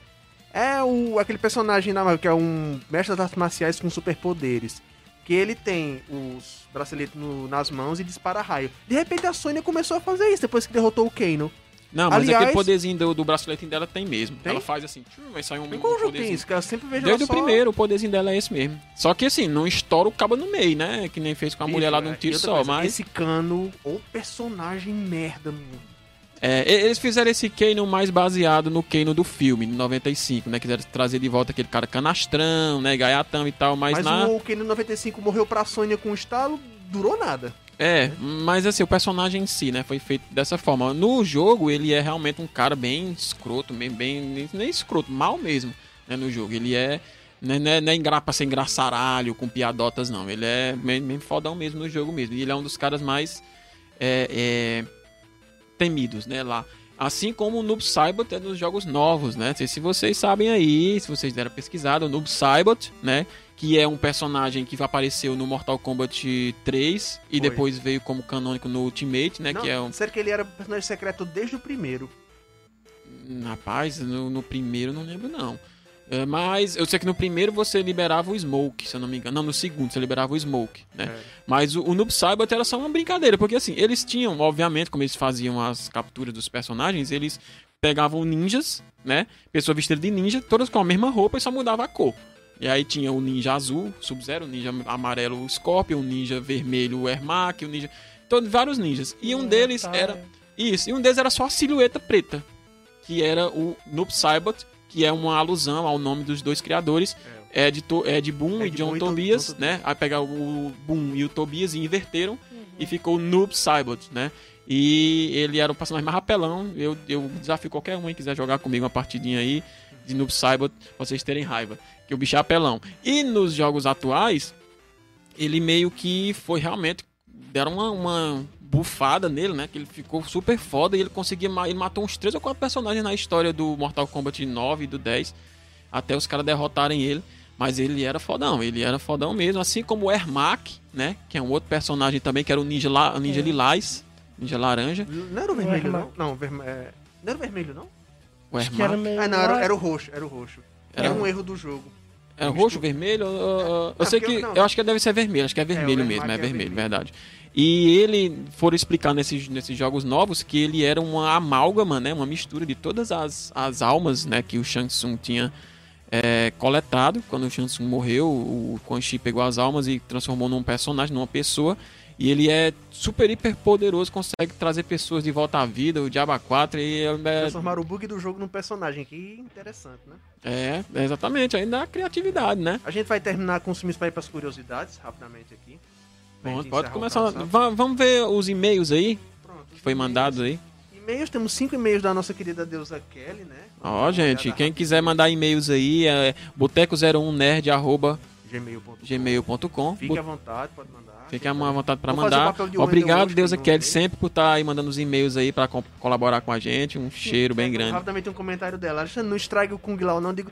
é o, aquele personagem da Marvel que é um mestre das artes marciais com superpoderes. Que ele tem os braceletes no- nas mãos e dispara raio. De repente a Sônia começou a fazer isso depois que derrotou o Kano. Não, mas Aliás- aquele poderzinho do, do braceletinho dela tem mesmo. Tem? Ela faz assim, vai sair um, Em qual um jogo tem isso? Eu sempre vejo Desde o só... primeiro, o poderzinho dela é esse mesmo. Só que assim, não estoura o cabo no meio, né? Que nem fez com a Bicho, mulher lá num é, tiro só, coisa, mas... Esse cano, ou personagem merda, mano. É, eles fizeram esse Kano mais baseado no Kano do filme, no 95, né? Quiseram trazer de volta aquele cara canastrão, né? Gaiatão e tal, mas, Mas, na... o Kano 95 morreu pra Sônia com um estalo, durou nada. É, mas assim, o personagem em si, né, foi feito dessa forma. No jogo, ele é realmente um cara bem escroto, bem, bem nem escroto, mal mesmo, né, no jogo. Ele é, né, não é, não é engra, pra ser engraçaralho, com piadotas, não. Ele é bem, bem fodão mesmo no jogo mesmo. E ele é um dos caras mais é, é, temidos, né, lá. Assim como o Noob Saibot é nos jogos novos, né? Não sei se vocês sabem aí, se vocês deram pesquisada, o Noob Saibot, né? Que é um personagem que apareceu no Mortal Kombat 3 e Foi. depois veio como canônico no Ultimate, né? Não, Que é um. Sério que ele era personagem secreto desde o primeiro. Rapaz, no, no primeiro não lembro não. É, mas eu sei que no primeiro você liberava o Smoke, se eu não me engano. Não, no segundo você liberava o Smoke, né? É. Mas o, o Noob Saibot era só uma brincadeira, porque assim, eles tinham, obviamente, como eles faziam as capturas dos personagens, eles pegavam ninjas, né? Pessoa vestida de ninja, todas com a mesma roupa e só mudava a cor. E aí tinha o ninja azul, Sub-Zero, o ninja amarelo, o Scorpion, o ninja vermelho, o Ermac, o ninja... Todos, vários ninjas. E um deles Tá, era... Isso, e um deles era só a silhueta preta, que era o Noob Saibot, que é uma alusão ao nome dos dois criadores, é de, to, é de Boom É e de John Boom e Tom- Tobias, né? Aí pegar o Boom e o Tobias e inverteram Uhum. e ficou o Noob Saibot, né? E ele era o personagem mais rapelão. Eu, eu desafio qualquer um que quiser jogar comigo uma partidinha aí de Noob Saibot, pra vocês terem raiva. Que o bicho é apelão. E nos jogos atuais, ele meio que foi realmente. Deram uma, uma bufada nele, né? Que ele ficou super foda e ele conseguia. ma- Ele matou uns 3 ou 4 personagens na história do Mortal Kombat 9 e do 10. Até os caras derrotarem ele. Mas ele era fodão, ele era fodão mesmo. Assim como o Ermac, né? Que é um outro personagem também, que era o Ninja, la, ninja É. Lilás. Ninja Laranja. Não era o vermelho, Ermac. não? Não, verme... é... não era o vermelho, não? O que era Ermac. meio... Ah, não, era, era o roxo, era o roxo. Era Era o- um erro do jogo. É roxo, vermelho? Eu, eu- eu sei que. eu- não. Eu acho que deve ser vermelho, acho que é o vermelho Ermac mesmo, é é vermelho, vermelho. verdade. E ele foram explicar nesses, nesses jogos novos que ele era uma amálgama, né? Uma mistura de todas as, as almas, né? Que o Shang Tsung tinha é, coletado. Quando o Shang Tsung morreu, o Quan Chi pegou as almas e transformou num personagem, numa pessoa. E ele é super, hiper poderoso, consegue trazer pessoas de volta à vida, o Diaba 4 e é, Transformaram o bug do jogo num personagem. Que interessante, né? é, é, exatamente, ainda a criatividade, né? A gente vai terminar com os filmes para ir para as curiosidades, rapidamente aqui. Gente pode começar. vamos ver os e-mails aí Pronto, que foi mandado aí. E-mails, temos cinco e-mails da nossa querida deusa Kelly, né? Ó, gente, quem quiser mandar e-mails aí é boteco01nerd.gmail.com. Fique à vontade, pode mandar. Fique à vontade para mandar. Wendel Obrigado, Deusa Kelly, mandei. sempre por estar aí mandando os e-mails aí para colaborar com a gente. Um cheiro bem É, grande. Rapidamente um comentário dela. Não estrague o Kung Lao, não. Digo,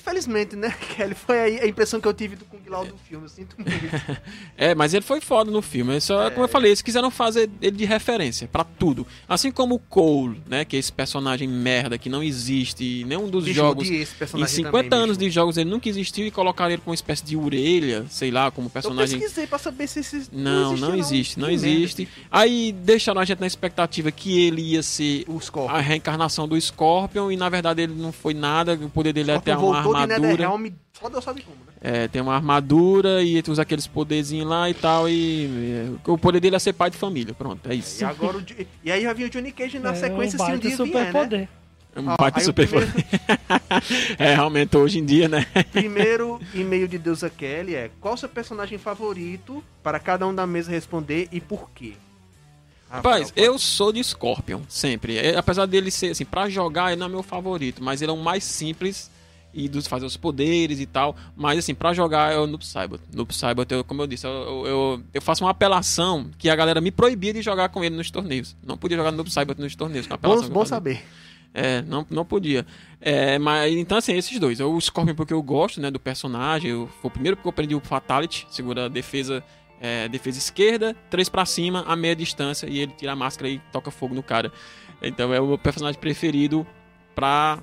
infelizmente, né, *laughs* Kelly? Foi aí a impressão que eu tive do Kung Lao do filme. Eu sinto muito. *laughs* É, mas ele foi foda no filme. É só, É. como eu falei, eles quiseram fazer ele de referência pra tudo. Assim como o Cole, né, que é esse personagem merda que não existe em nenhum dos Bicho, jogos. Em personagem 50 também, anos bicho. de jogos ele nunca existiu e colocaram ele com uma espécie de orelha, sei lá, como Eu personagem. pesquisei pra saber se esse. Não, não existe, não merda, existe. bicho. Aí deixaram a gente na expectativa que ele ia ser a reencarnação do Scorpion e na verdade ele não foi nada. O poder dele é Scorpion uma armadura. Só Deus sabe como, né? É, tem uma armadura e usa aqueles poderzinhos lá e tal. E é, o poder dele é ser pai de família. Pronto, é isso. E agora o, E aí já vinha o Johnny Cage na é sequência um se um baita dia vier, né? superpoder. É um pai de super primeiro- *laughs* É, realmente hoje em dia, né? Primeiro e-mail de Deusa Kelly é qual seu personagem favorito para cada um da mesa responder e por quê? Rapaz, eu sou de Scorpion, sempre. É, apesar dele ser, assim, pra jogar ele não é meu favorito, mas ele é o mais simples e dos fazer os poderes e tal. Mas, assim, pra jogar é o Noob Saibot. Noob Saibot, eu, como eu disse, eu, eu, eu- eu faço uma apelação que a galera me proibia de jogar com ele nos torneios. Não podia jogar no Noob Saibot nos torneios. Bom, que eu bom saber. É, não, não podia. É, mas então, assim, esses dois. O Scorpion porque eu gosto, né, do personagem. Eu, foi o primeiro porque eu aprendi o Fatality, segura a defesa, é, defesa esquerda, três pra cima, a meia distância, e ele tira a máscara e toca fogo no cara. Então é o meu personagem preferido pra.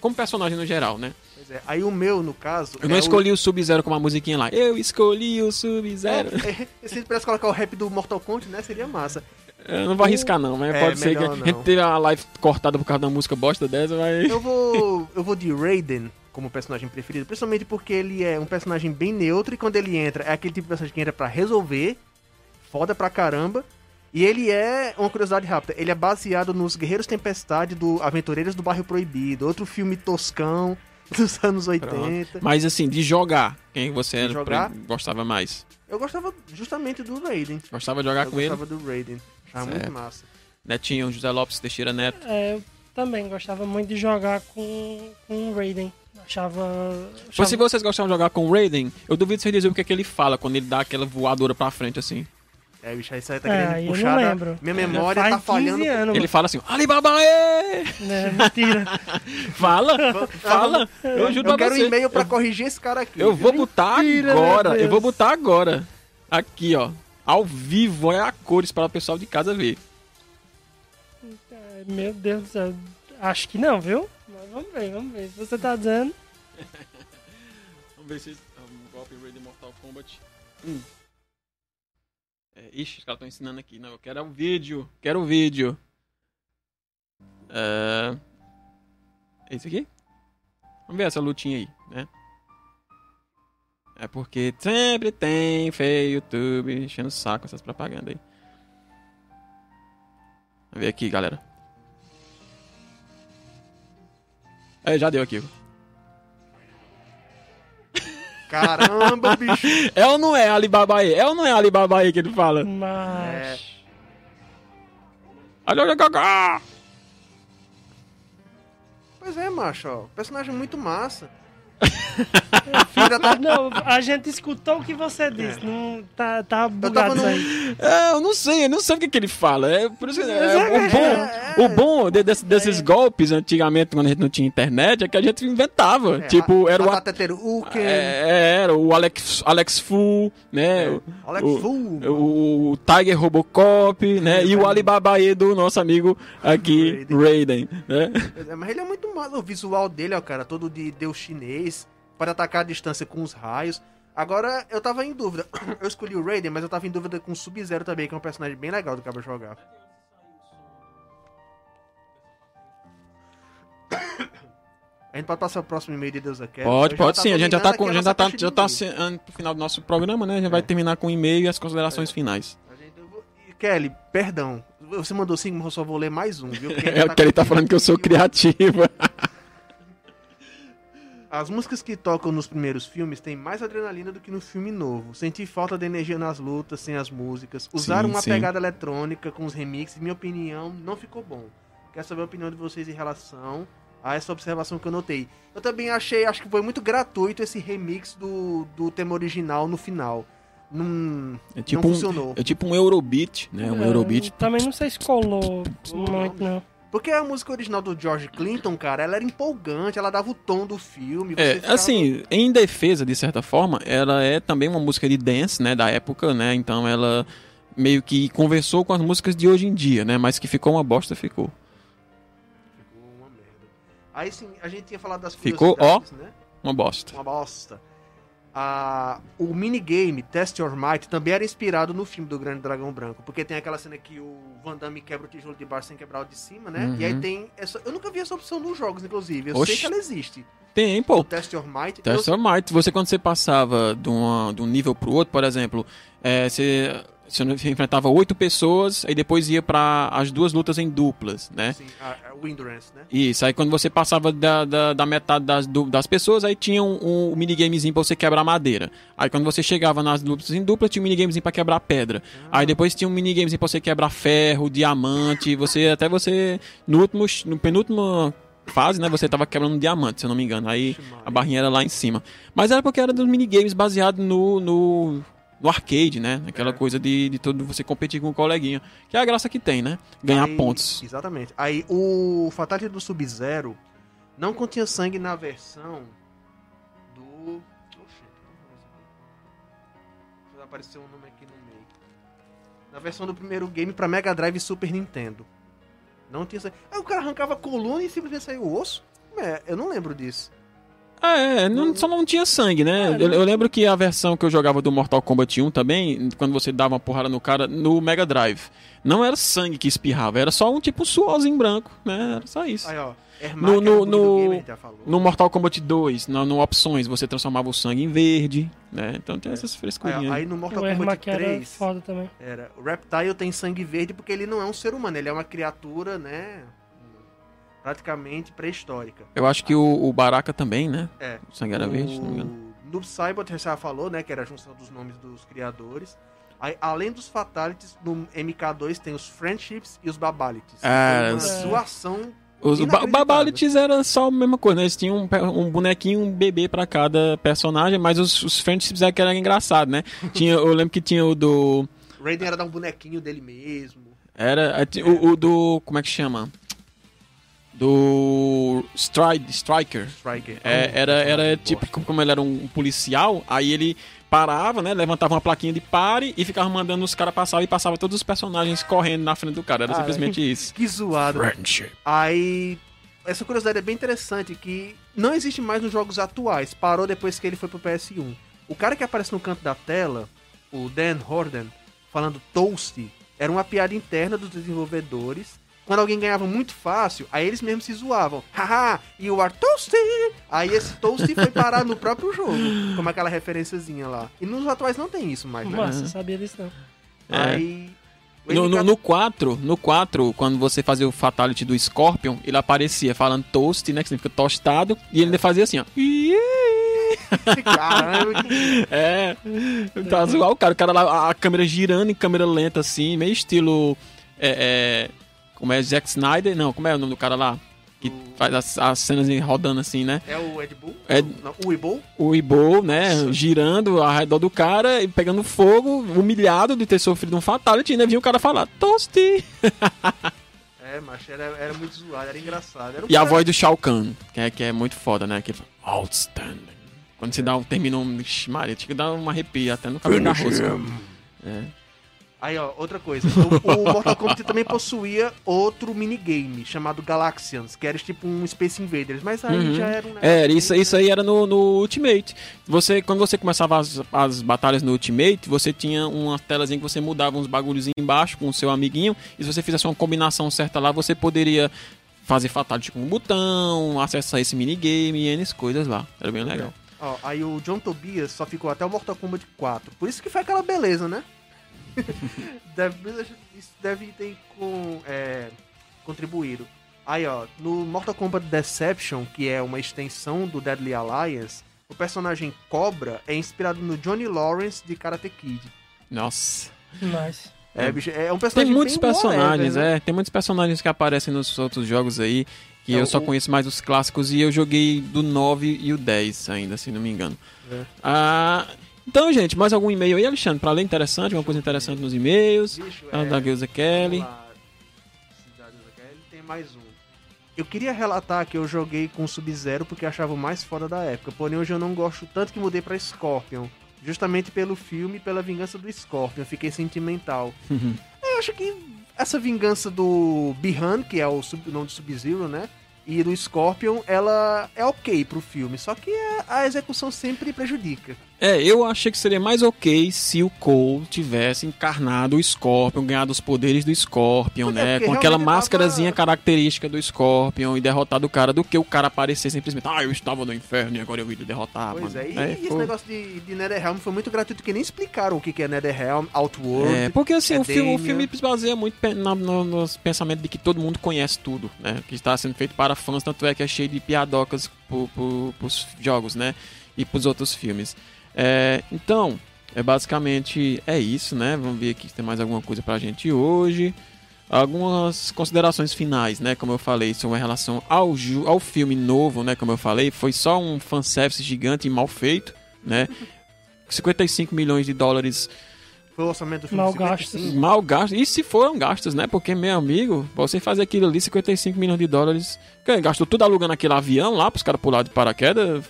Como personagem no geral, né? Pois é. Aí o meu, no caso. Eu não é escolhi o, Sub-Zero com uma musiquinha lá. Eu escolhi o Sub-Zero. O... É, é, se parece colocar o rap do Mortal Kombat, né? Seria massa. Eu não vou arriscar, não, mas É, pode ser que melhor a gente não. tenha a live cortada por causa da música bosta dessa, mas. Eu vou. eu vou de Raiden como personagem preferido, principalmente porque ele é um personagem bem neutro e quando ele entra, é aquele tipo de personagem que entra pra resolver. Foda pra caramba. E ele é, uma curiosidade rápida, ele é baseado nos Guerreiros Tempestade do Aventureiros do Bairro Proibido, outro filme toscão *laughs* dos anos 80. Mas assim, de jogar, quem você era, jogar? gostava mais? Eu gostava justamente do Raiden. Gostava de jogar Eu com ele? gostava do Raiden. Achava Certo. muito massa. Netinho, José Lopes Teixeira Neto. É, eu também gostava muito de jogar com, com o Raiden. Achava. Achava se vocês gostavam de jogar com o Raiden, eu duvido vocês dizerem o que, é que ele fala quando ele dá aquela voadora pra frente assim. É, bicho, aí você tá É, querendo aí eu puxar. não lembro. Minha memória faz tá falhando. 15 anos, Ele fala assim, Alibaba, ê! né? Mentira. *laughs* Fala, fala. Eu juro Eu quero um você. e-mail pra Eu, corrigir esse cara aqui. eu vou botar Mentira, agora, eu vou botar agora. Aqui, ó. Ao vivo, é a cores para o pessoal de casa ver. É, Meu Deus do céu. Acho que não, viu? Mas vamos ver, vamos ver. Se você tá dizendo. *laughs* Vamos ver se um golpe Raiden Mortal Kombat 1. É, ixi, os caras estão ensinando aqui. Não, eu quero o vídeo. Quero o vídeo. É... Esse aqui? Vamos ver essa lutinha aí, né? É porque sempre tem feio YouTube enchendo o saco essas propagandas aí. Vamos ver aqui, galera. É, já deu aqui. Caramba, bicho. É ou não é Alibaba aí? É ou não é Alibaba aí que ele fala? Mas. Olha, olha, olha, olha. Pois é, macho, ó. Personagem muito massa. *laughs* *laughs* Tá... Não, a gente escutou o que você disse. Não, tá, tá bugado no- aí. É, eu não sei, eu não sei o que, que ele fala. É, por isso, é, é, o bom, o bom de- desse- desses golpes antigamente, quando a gente não tinha internet, é que a gente inventava. É, tipo, era o, Batata Teruken, é, era o Alex, Alex Fu, né? é, o- Alex o- Fu. O, o Tiger Robocop, né? E o Alibaba aí do nosso amigo aqui, Raiden, né? É, Mas ele é muito massa. O visual dele, ó, cara, todo de deus chinês. Pode atacar a distância com os raios. Agora, eu tava em dúvida. *clears throat* Eu escolhi o Raiden, mas eu tava em dúvida com o Sub-Zero também, que é um personagem bem legal do Cabo jogar. *coughs* A gente pode passar o próximo e-mail de Deus Aqui? Pode, pode tá sim. A gente já tá, com, já tá, de já tá pro final do nosso programa, né? A gente vai É. terminar com o e-mail e as considerações finais. Gente- vou- e, Kelly, perdão. Você mandou cinco, mas eu só vou ler mais um, viu? *laughs* É o que ele tá falando que eu sou 21. criativa. *laughs* As músicas que tocam nos primeiros filmes têm mais adrenalina do que no filme novo. Senti falta de energia nas lutas sem as músicas. Usaram Sim, uma sim. pegada eletrônica com os remixes, minha opinião, não ficou bom. Quero saber a opinião de vocês em relação a essa observação que eu notei. Eu também achei, acho que foi muito gratuito esse remix do, do tema original no final. Não, É tipo não um- funcionou. É tipo um Eurobeat, né? Um É, Eurobeat. Também não sei se colou Não, muito, não. Porque a música original do George Clinton, cara, ela era empolgante, ela dava o tom do filme. É, ficava- assim, em defesa, de certa forma, ela é também uma música de dance, né, da época, né, então ela meio que conversou com as músicas de hoje em dia, né, mas que ficou uma bosta, ficou. Ficou uma merda. Aí sim, a gente tinha falado das Ficou, curiosidades, né? Uma bosta. Uma bosta. Ah, o minigame Test Your Might também era inspirado no filme do Grande Dragão Branco, porque tem aquela cena que o Van Damme quebra o tijolo de baixo sem quebrar o de cima, né? Uhum. E aí tem essa. Eu nunca vi essa opção nos jogos, inclusive. Eu Oxi. sei que ela existe. Tem, O pô. Test Your Might. Test eu- Your Might. Você, quando você passava de, uma, de um nível pro outro, por exemplo, é, você, você enfrentava oito pessoas, aí depois ia para as duas lutas em duplas, né? Sim, a, a o Endurance, né? Isso, aí quando você passava da, da, da metade das, do- das pessoas, aí tinha um, um minigamezinho pra você quebrar madeira. Aí quando você chegava nas lutas em dupla, tinha um minigamezinho pra quebrar pedra. Aí depois tinha um minigamezinho pra você quebrar ferro, diamante, você até você, no último, no penúltimo fase, né, você tava quebrando um diamante, se eu não me engano. Aí a barrinha era lá em cima. Mas era porque era dos minigames baseado no, no, no arcade, né? Aquela É. coisa de, de todo você competir com o coleguinha. Que é a graça que tem, né? Ganhar Aí- pontos. Exatamente. Aí o Fatality do Sub-Zero não continha sangue na versão do. Oxe, vai aparecer um nome aqui no meio. Na versão do primeiro game pra Mega Drive e Super Nintendo. Não tinha sangue. Aí o cara arrancava a coluna e simplesmente saiu o osso? É, eu não lembro disso. Ah, é, não- só não tinha sangue, né? É, eu, eu lembro que a versão que eu jogava do Mortal Kombat 1 também, quando você dava uma porrada no cara, no Mega Drive, não era sangue que espirrava, era só um tipo suorzinho branco, né? Era só isso. Aí, ó. Ermac No- no- no-. No Mortal Kombat 2, no, no Opções, você transformava o sangue em verde, né? Então tem essas Aí, frescurinhas. ó, aí no Mortal O Kombat Ermac era 3. foda também. Era. O Reptile tem sangue verde porque ele não é um ser humano, ele é uma criatura, né? Praticamente pré-histórica. Eu acho que o, o Baraka também, né? É. O sangue era verde, se não me engano. O Noob Saibot já falou, né? Que era a junção dos nomes dos criadores. Aí, além dos Fatalities, no MK2 tem os Friendships e os Babalities. Foi uma os- zoação. Os ba-. Babalities era só a mesma coisa, né? Eles tinham um, um bonequinho, um bebê pra cada personagem, mas os, os Friendships era que era engraçado, né? *laughs* Tinha, eu lembro que tinha o do. Raiden era dar um bonequinho dele mesmo. Era. ti- O, o do. Como é que chama? Do. Stride, Striker. Striker. É, era, era tipo, como ele era um policial, aí ele parava, né? Levantava uma plaquinha de pare e ficava mandando os caras passar e passava todos os personagens correndo na frente do cara. Era Ah, simplesmente *laughs* isso. Que zoado. Friendship. Aí. Essa curiosidade é bem interessante, que não existe mais nos jogos atuais. Parou depois que ele foi pro PS1. O cara que aparece no canto da tela, o Dan Horden, falando Toast, era uma piada interna dos desenvolvedores. Quando alguém ganhava muito fácil, aí eles mesmos se zoavam. Haha, you are toasty! Aí esse toast foi parar no próprio jogo, como aquela referenciazinha lá. E nos atuais não tem isso mais, né? Massa, sabia disso não. É. Aí. No, no, no 4, no 4, quando você fazia o Fatality do Scorpion, ele aparecia falando toast, né? Que significa tostado, e ele fazia assim, ó. Caramba, *laughs* É, tá zoar o cara, o cara lá, a- a câmera girando em câmera lenta assim, meio estilo. É, é, como é Zack Snyder? Não, como é o nome do cara lá? Que O- faz as, as cenas rodando assim, né? É o Ed Bull? Ed- Não, o Weeble? O Ibo, né, girando ao redor do cara e pegando fogo, humilhado de ter sofrido um fatality, né? Vinha o cara falar, toasty. *laughs* É, macho, era, era muito zoado, era engraçado. Era um E a cara- voz do Shao Kahn, que é, que é muito foda, né? Que fala, outstanding. Quando você dá um, termina um. Maria, tinha que dar uma arrepia até no cabelo da rosca. É. Aí, ó, outra coisa. O, o *laughs* Mortal Kombat também possuía outro minigame chamado Galaxians, que era tipo um Space Invaders, mas aí Uhum. já era um É, negócio isso, bem- isso aí era no, no Ultimate. Você, quando você começava as, as batalhas no Ultimate, você tinha uma telazinha que você mudava uns bagulhos embaixo com o seu amiguinho. E se você fizesse uma combinação certa lá, você poderia fazer fatality com um botão, acessar esse minigame e N coisas lá. Era bem legal. Ó, aí o John Tobias só ficou até o Mortal Kombat 4. Por isso que foi aquela beleza, né? *laughs* deve, isso deve ter com, é, contribuído. Aí, ó, no Mortal Kombat Deception, que é uma extensão do Deadly Alliance, o personagem Cobra é inspirado no Johnny Lawrence de Karate Kid. Nossa. Nice. É, É. bicho, é um Tem personagem muitos bem personagens, whatever, né? é. Tem muitos personagens que aparecem nos outros jogos aí. Que É, eu só o- conheço mais os clássicos e eu joguei do 9 e o 10 ainda, se não me engano. É. Ah, então, gente, mais algum e-mail aí, Alexandre? Pra ler interessante, uma coisa interessante nos e-mails. Bicho, A é, da Gilza Kelly. Cidade da Kelly, Tem mais um. Eu queria relatar que eu joguei com o Sub-Zero porque achava o mais foda da época. Porém, hoje eu não gosto tanto que mudei pra Scorpion. Justamente pelo filme e pela vingança do Scorpion. Eu fiquei sentimental. eu acho que essa vingança do Bihan, que é o sub- nome do Sub-Zero, né? E do Scorpion, ela é ok pro filme. Só que a, a execução sempre prejudica. É, eu achei que seria mais ok se o Cole tivesse encarnado o Scorpion, ganhado os poderes do Scorpion, É, né? porque Com aquela máscarazinha tava- característica do Scorpion e derrotado o cara, do que o cara aparecer simplesmente, ah, eu estava no inferno e agora eu vim derrotar, Pois mano. é, e, É, e esse negócio de, de Netherrealm foi muito gratuito, que nem explicaram o que, que é Netherrealm, Outworld. É, porque assim, é o, filme, o filme se baseia muito na- no, nos pensamentos de que todo mundo conhece tudo, né? Que está sendo feito para fãs, tanto é que é cheio de piadocas pro, pro, pros jogos, né? E pros outros filmes. É, então, é basicamente é isso, né? Vamos ver aqui se tem mais alguma coisa pra gente hoje. Algumas considerações finais, né? Como eu falei, sobre em relação ao, ao filme novo, né? Como eu falei, foi só um fanservice gigante e mal feito, né? *laughs* 55 milhões de dólares Foi o orçamento do filme. Mal 55. gastos. mal gastos. E se foram gastos, né? Porque, meu amigo, você fazer aquilo ali, 55 milhões de dólares. Gastou tudo alugando aquele avião lá pros caras pular de paraquedas.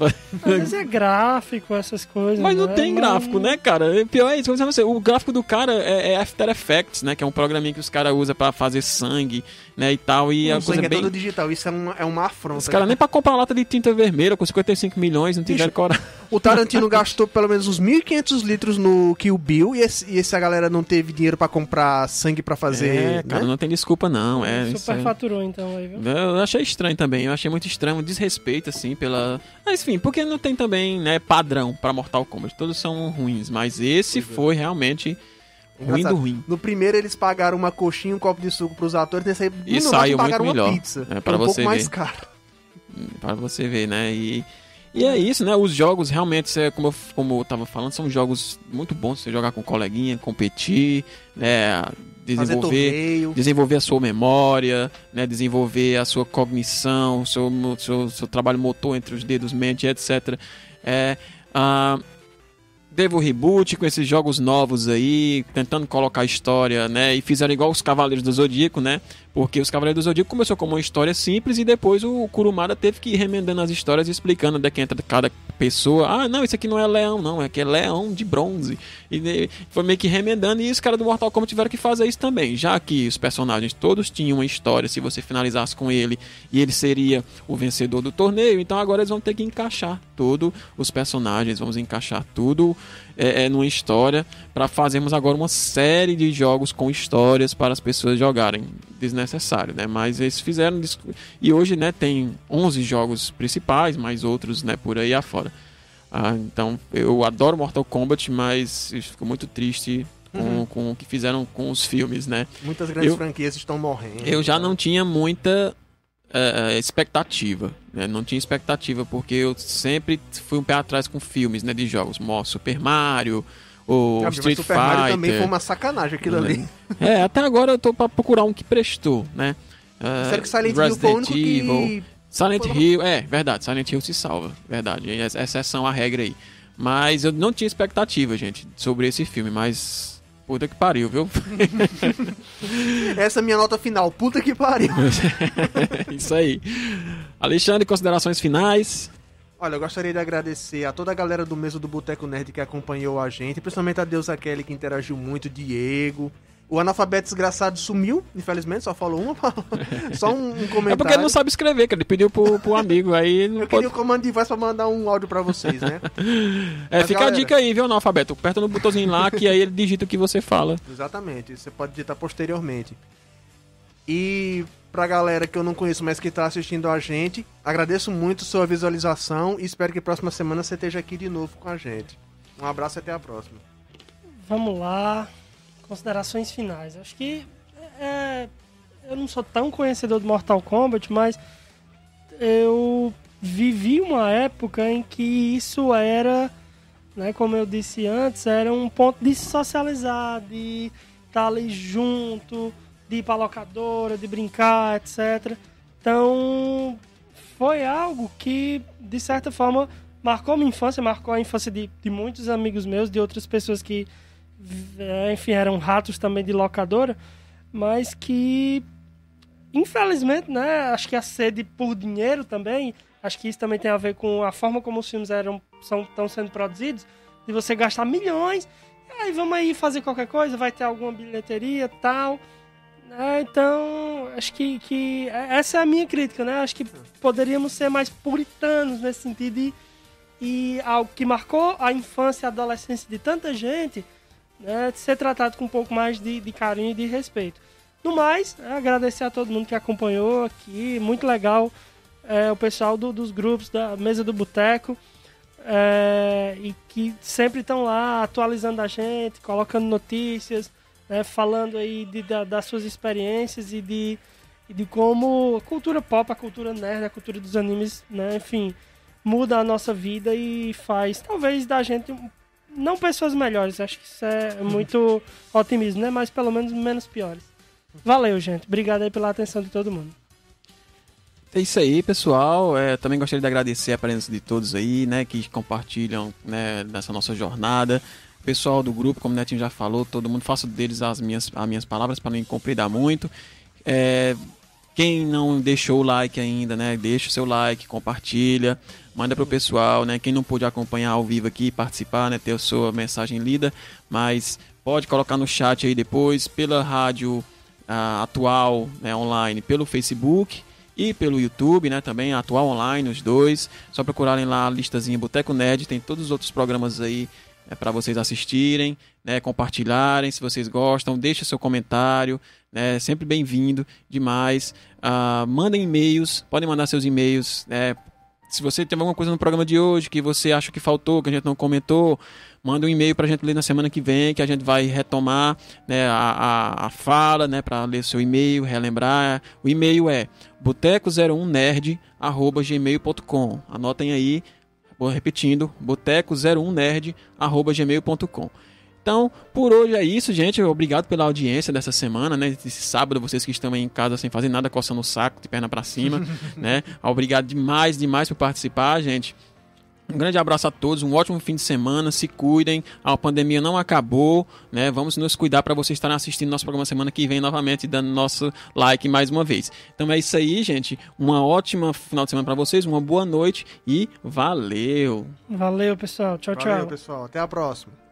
Vezes é gráfico, essas coisas. Mas não né? tem Mas- gráfico, né, cara? Pior é isso, pra você, o gráfico do cara é, é After Effects, né? Que é um programinha que os caras usam pra fazer sangue, né? E tal. E é O uma sangue coisa é bem. todo digital, isso é uma, é uma afronta. Os caras nem pra comprar uma lata de tinta vermelha com 55 milhões não tiveram coragem. O Tarantino gastou pelo menos uns 1.500 litros no Kill Bill e, esse, e essa galera não teve dinheiro pra comprar sangue pra fazer. É, cara, né? não tem desculpa, não. É, isso Super é- faturou então aí, viu? Eu achei estranho também, eu achei muito estranho, um desrespeito, assim, pela. Mas enfim, porque não tem também, né, padrão pra Mortal Kombat. Todos são ruins, mas esse Pois é. foi realmente ruim Engraçado. do ruim. No primeiro eles pagaram uma coxinha e um copo de suco pros atores, nesse aí E no saiu outro pagaram muito uma melhor. pizza. É, pra um pouco você mais ver. caro. Pra você ver, né? E, e é isso, né? Os jogos realmente, como eu, como eu tava falando, são jogos muito bons. Você jogar com um coleguinha, competir, né? Desenvolver. desenvolver a sua memória, né, desenvolver a sua cognição, seu, seu, seu trabalho motor entre os dedos, mente, etc. É, ah, devo reboot com esses jogos novos aí, tentando colocar história, né? E fizeram igual os Cavaleiros do Zodíaco, né? Porque os Cavaleiros do Zodíaco começou como uma história simples e depois o Kurumada teve que ir remendando as histórias e explicando onde é que entra cada pessoa. Ah, não, isso aqui não é leão, não, é que é leão de bronze. E foi meio que remendando e os caras do Mortal Kombat tiveram que fazer isso também. Já que os personagens todos tinham uma história, se você finalizasse com ele e ele seria o vencedor do torneio, então agora eles vão ter que encaixar todos os personagens, vamos encaixar tudo é, é, numa história para fazermos agora uma série de jogos com histórias para as pessoas jogarem. Desnecessário, né? Mas eles fizeram e hoje, né, tem 11 jogos principais, mais outros, né, por aí afora. Ah, então, eu adoro Mortal Kombat, mas fico muito triste com, Uhum. com o que fizeram com os filmes, né? Muitas grandes Eu- franquias estão morrendo. Eu já tá? não tinha muita eh, eh, expectativa, né? Não tinha expectativa porque eu sempre fui um pé atrás com filmes, né, de jogos, Mo- Super Mario, ou Ah, Street Super Mario também Fighter. foi uma sacanagem aquilo ali. É, até agora eu tô pra procurar um que prestou, né? Eh, Sério que Silent Hill foi o único que... Silent Foi- Hill, é, verdade, Silent Hill se salva, verdade, é exceção à regra aí. Mas eu não tinha expectativa, gente, sobre esse filme, mas puta que pariu, viu? *laughs* Essa é a minha nota final. Puta que pariu. *laughs* Isso aí. Alexandre, considerações finais? Olha, eu gostaria de agradecer a toda a galera do Mesa do Boteco Nerd que acompanhou a gente, principalmente a Deusa Kelly que interagiu muito, Diego. O analfabeto desgraçado sumiu, infelizmente, só falou uma *laughs* Só um, um, comentário. É porque ele não sabe escrever, que ele pediu pro, pro amigo. Aí não eu queria o comando de voz pra mandar um áudio pra vocês, né? *laughs* é, Mas, fica galera... a dica aí, viu, analfabeto? Aperta no botãozinho lá que aí ele digita o que você fala. Exatamente, você pode digitar posteriormente. E pra galera que eu não conheço, mas que tá assistindo a gente, agradeço muito sua visualização e espero que próxima semana você esteja aqui de novo com a gente. Um abraço e até a próxima. Vamos lá. Considerações finais. Acho que é, eu não sou tão conhecedor do Mortal Kombat, mas eu vivi uma época em que isso era, né, como eu disse antes, era um ponto de socializar, de estar ali junto, de ir pra locadora, de brincar, etc. Então, foi algo que, de certa forma, marcou minha infância, marcou a infância de, de muitos amigos meus, de outras pessoas que, é, enfim, eram ratos também de locadora, mas que, infelizmente, né, acho que a sede por dinheiro também, acho que isso também tem a ver com a forma como os filmes eram, são, estão sendo produzidos, de você gastar milhões, aí vamos aí fazer qualquer coisa, vai ter alguma bilheteria tal é, então, acho que, que essa é a minha crítica, né? Acho que poderíamos ser mais puritanos nesse sentido e, e algo que marcou a infância e a adolescência de tanta gente, né? Ser tratado com um pouco mais de, de carinho e de respeito. No mais, é agradecer a todo mundo que acompanhou aqui, muito legal é, o pessoal do, dos grupos da Mesa do Boteco. É, e que sempre estão lá atualizando a gente, colocando notícias, né, falando aí de, da, das suas experiências e de, de como a cultura pop, a cultura nerd, a cultura dos animes, né, enfim, muda a nossa vida e faz talvez da gente não pessoas melhores, acho que isso é muito *laughs* otimismo, né, mas pelo menos menos piores. Valeu, gente. Obrigado aí pela atenção de todo mundo. É isso aí, pessoal. É, também gostaria de agradecer a presença de todos aí, né, que compartilham né, nessa nossa jornada pessoal do grupo, como o Netinho já falou, todo mundo faço deles as minhas, as minhas palavras para não compridar muito. É, quem não deixou o like ainda, né? Deixa o seu like, compartilha, manda pro pessoal, né? Quem não pôde acompanhar ao vivo aqui, participar, né? Ter a sua mensagem lida, mas pode colocar no chat aí depois, pela rádio uh, atual, né? Online, pelo Facebook e pelo YouTube, né? Também atual online, os dois. Só procurarem lá a listazinha Boteco Nerd, tem todos os outros programas aí é para vocês assistirem, né, compartilharem se vocês gostam, deixe seu comentário, né, sempre bem-vindo demais. Uh, mandem e-mails, podem mandar seus e-mails. Né, se você teve alguma coisa no programa de hoje que você acha que faltou, que a gente não comentou, manda um e-mail para a gente ler na semana que vem, que a gente vai retomar né, a, a, a fala né, para ler seu e-mail, relembrar. O e-mail é boteco01nerd.gmail.com. Anotem aí Vou repetindo, boteco01nerd@gmail.com. Então, por hoje é isso, gente. Obrigado pela audiência dessa semana, né? Esse sábado, vocês que estão aí em casa sem fazer nada, coçando o saco, de perna para cima, *laughs* né? Obrigado demais, demais por participar, gente. Um grande abraço a todos, um ótimo fim de semana, se cuidem, a pandemia não acabou, né? Vamos nos cuidar para vocês estarem assistindo nosso programa semana que vem novamente, dando nosso like mais uma vez. Então é isso aí, gente. Uma ótima final de semana para vocês, uma boa noite e valeu. Valeu, pessoal. Tchau, tchau. Valeu, pessoal. Até a próxima.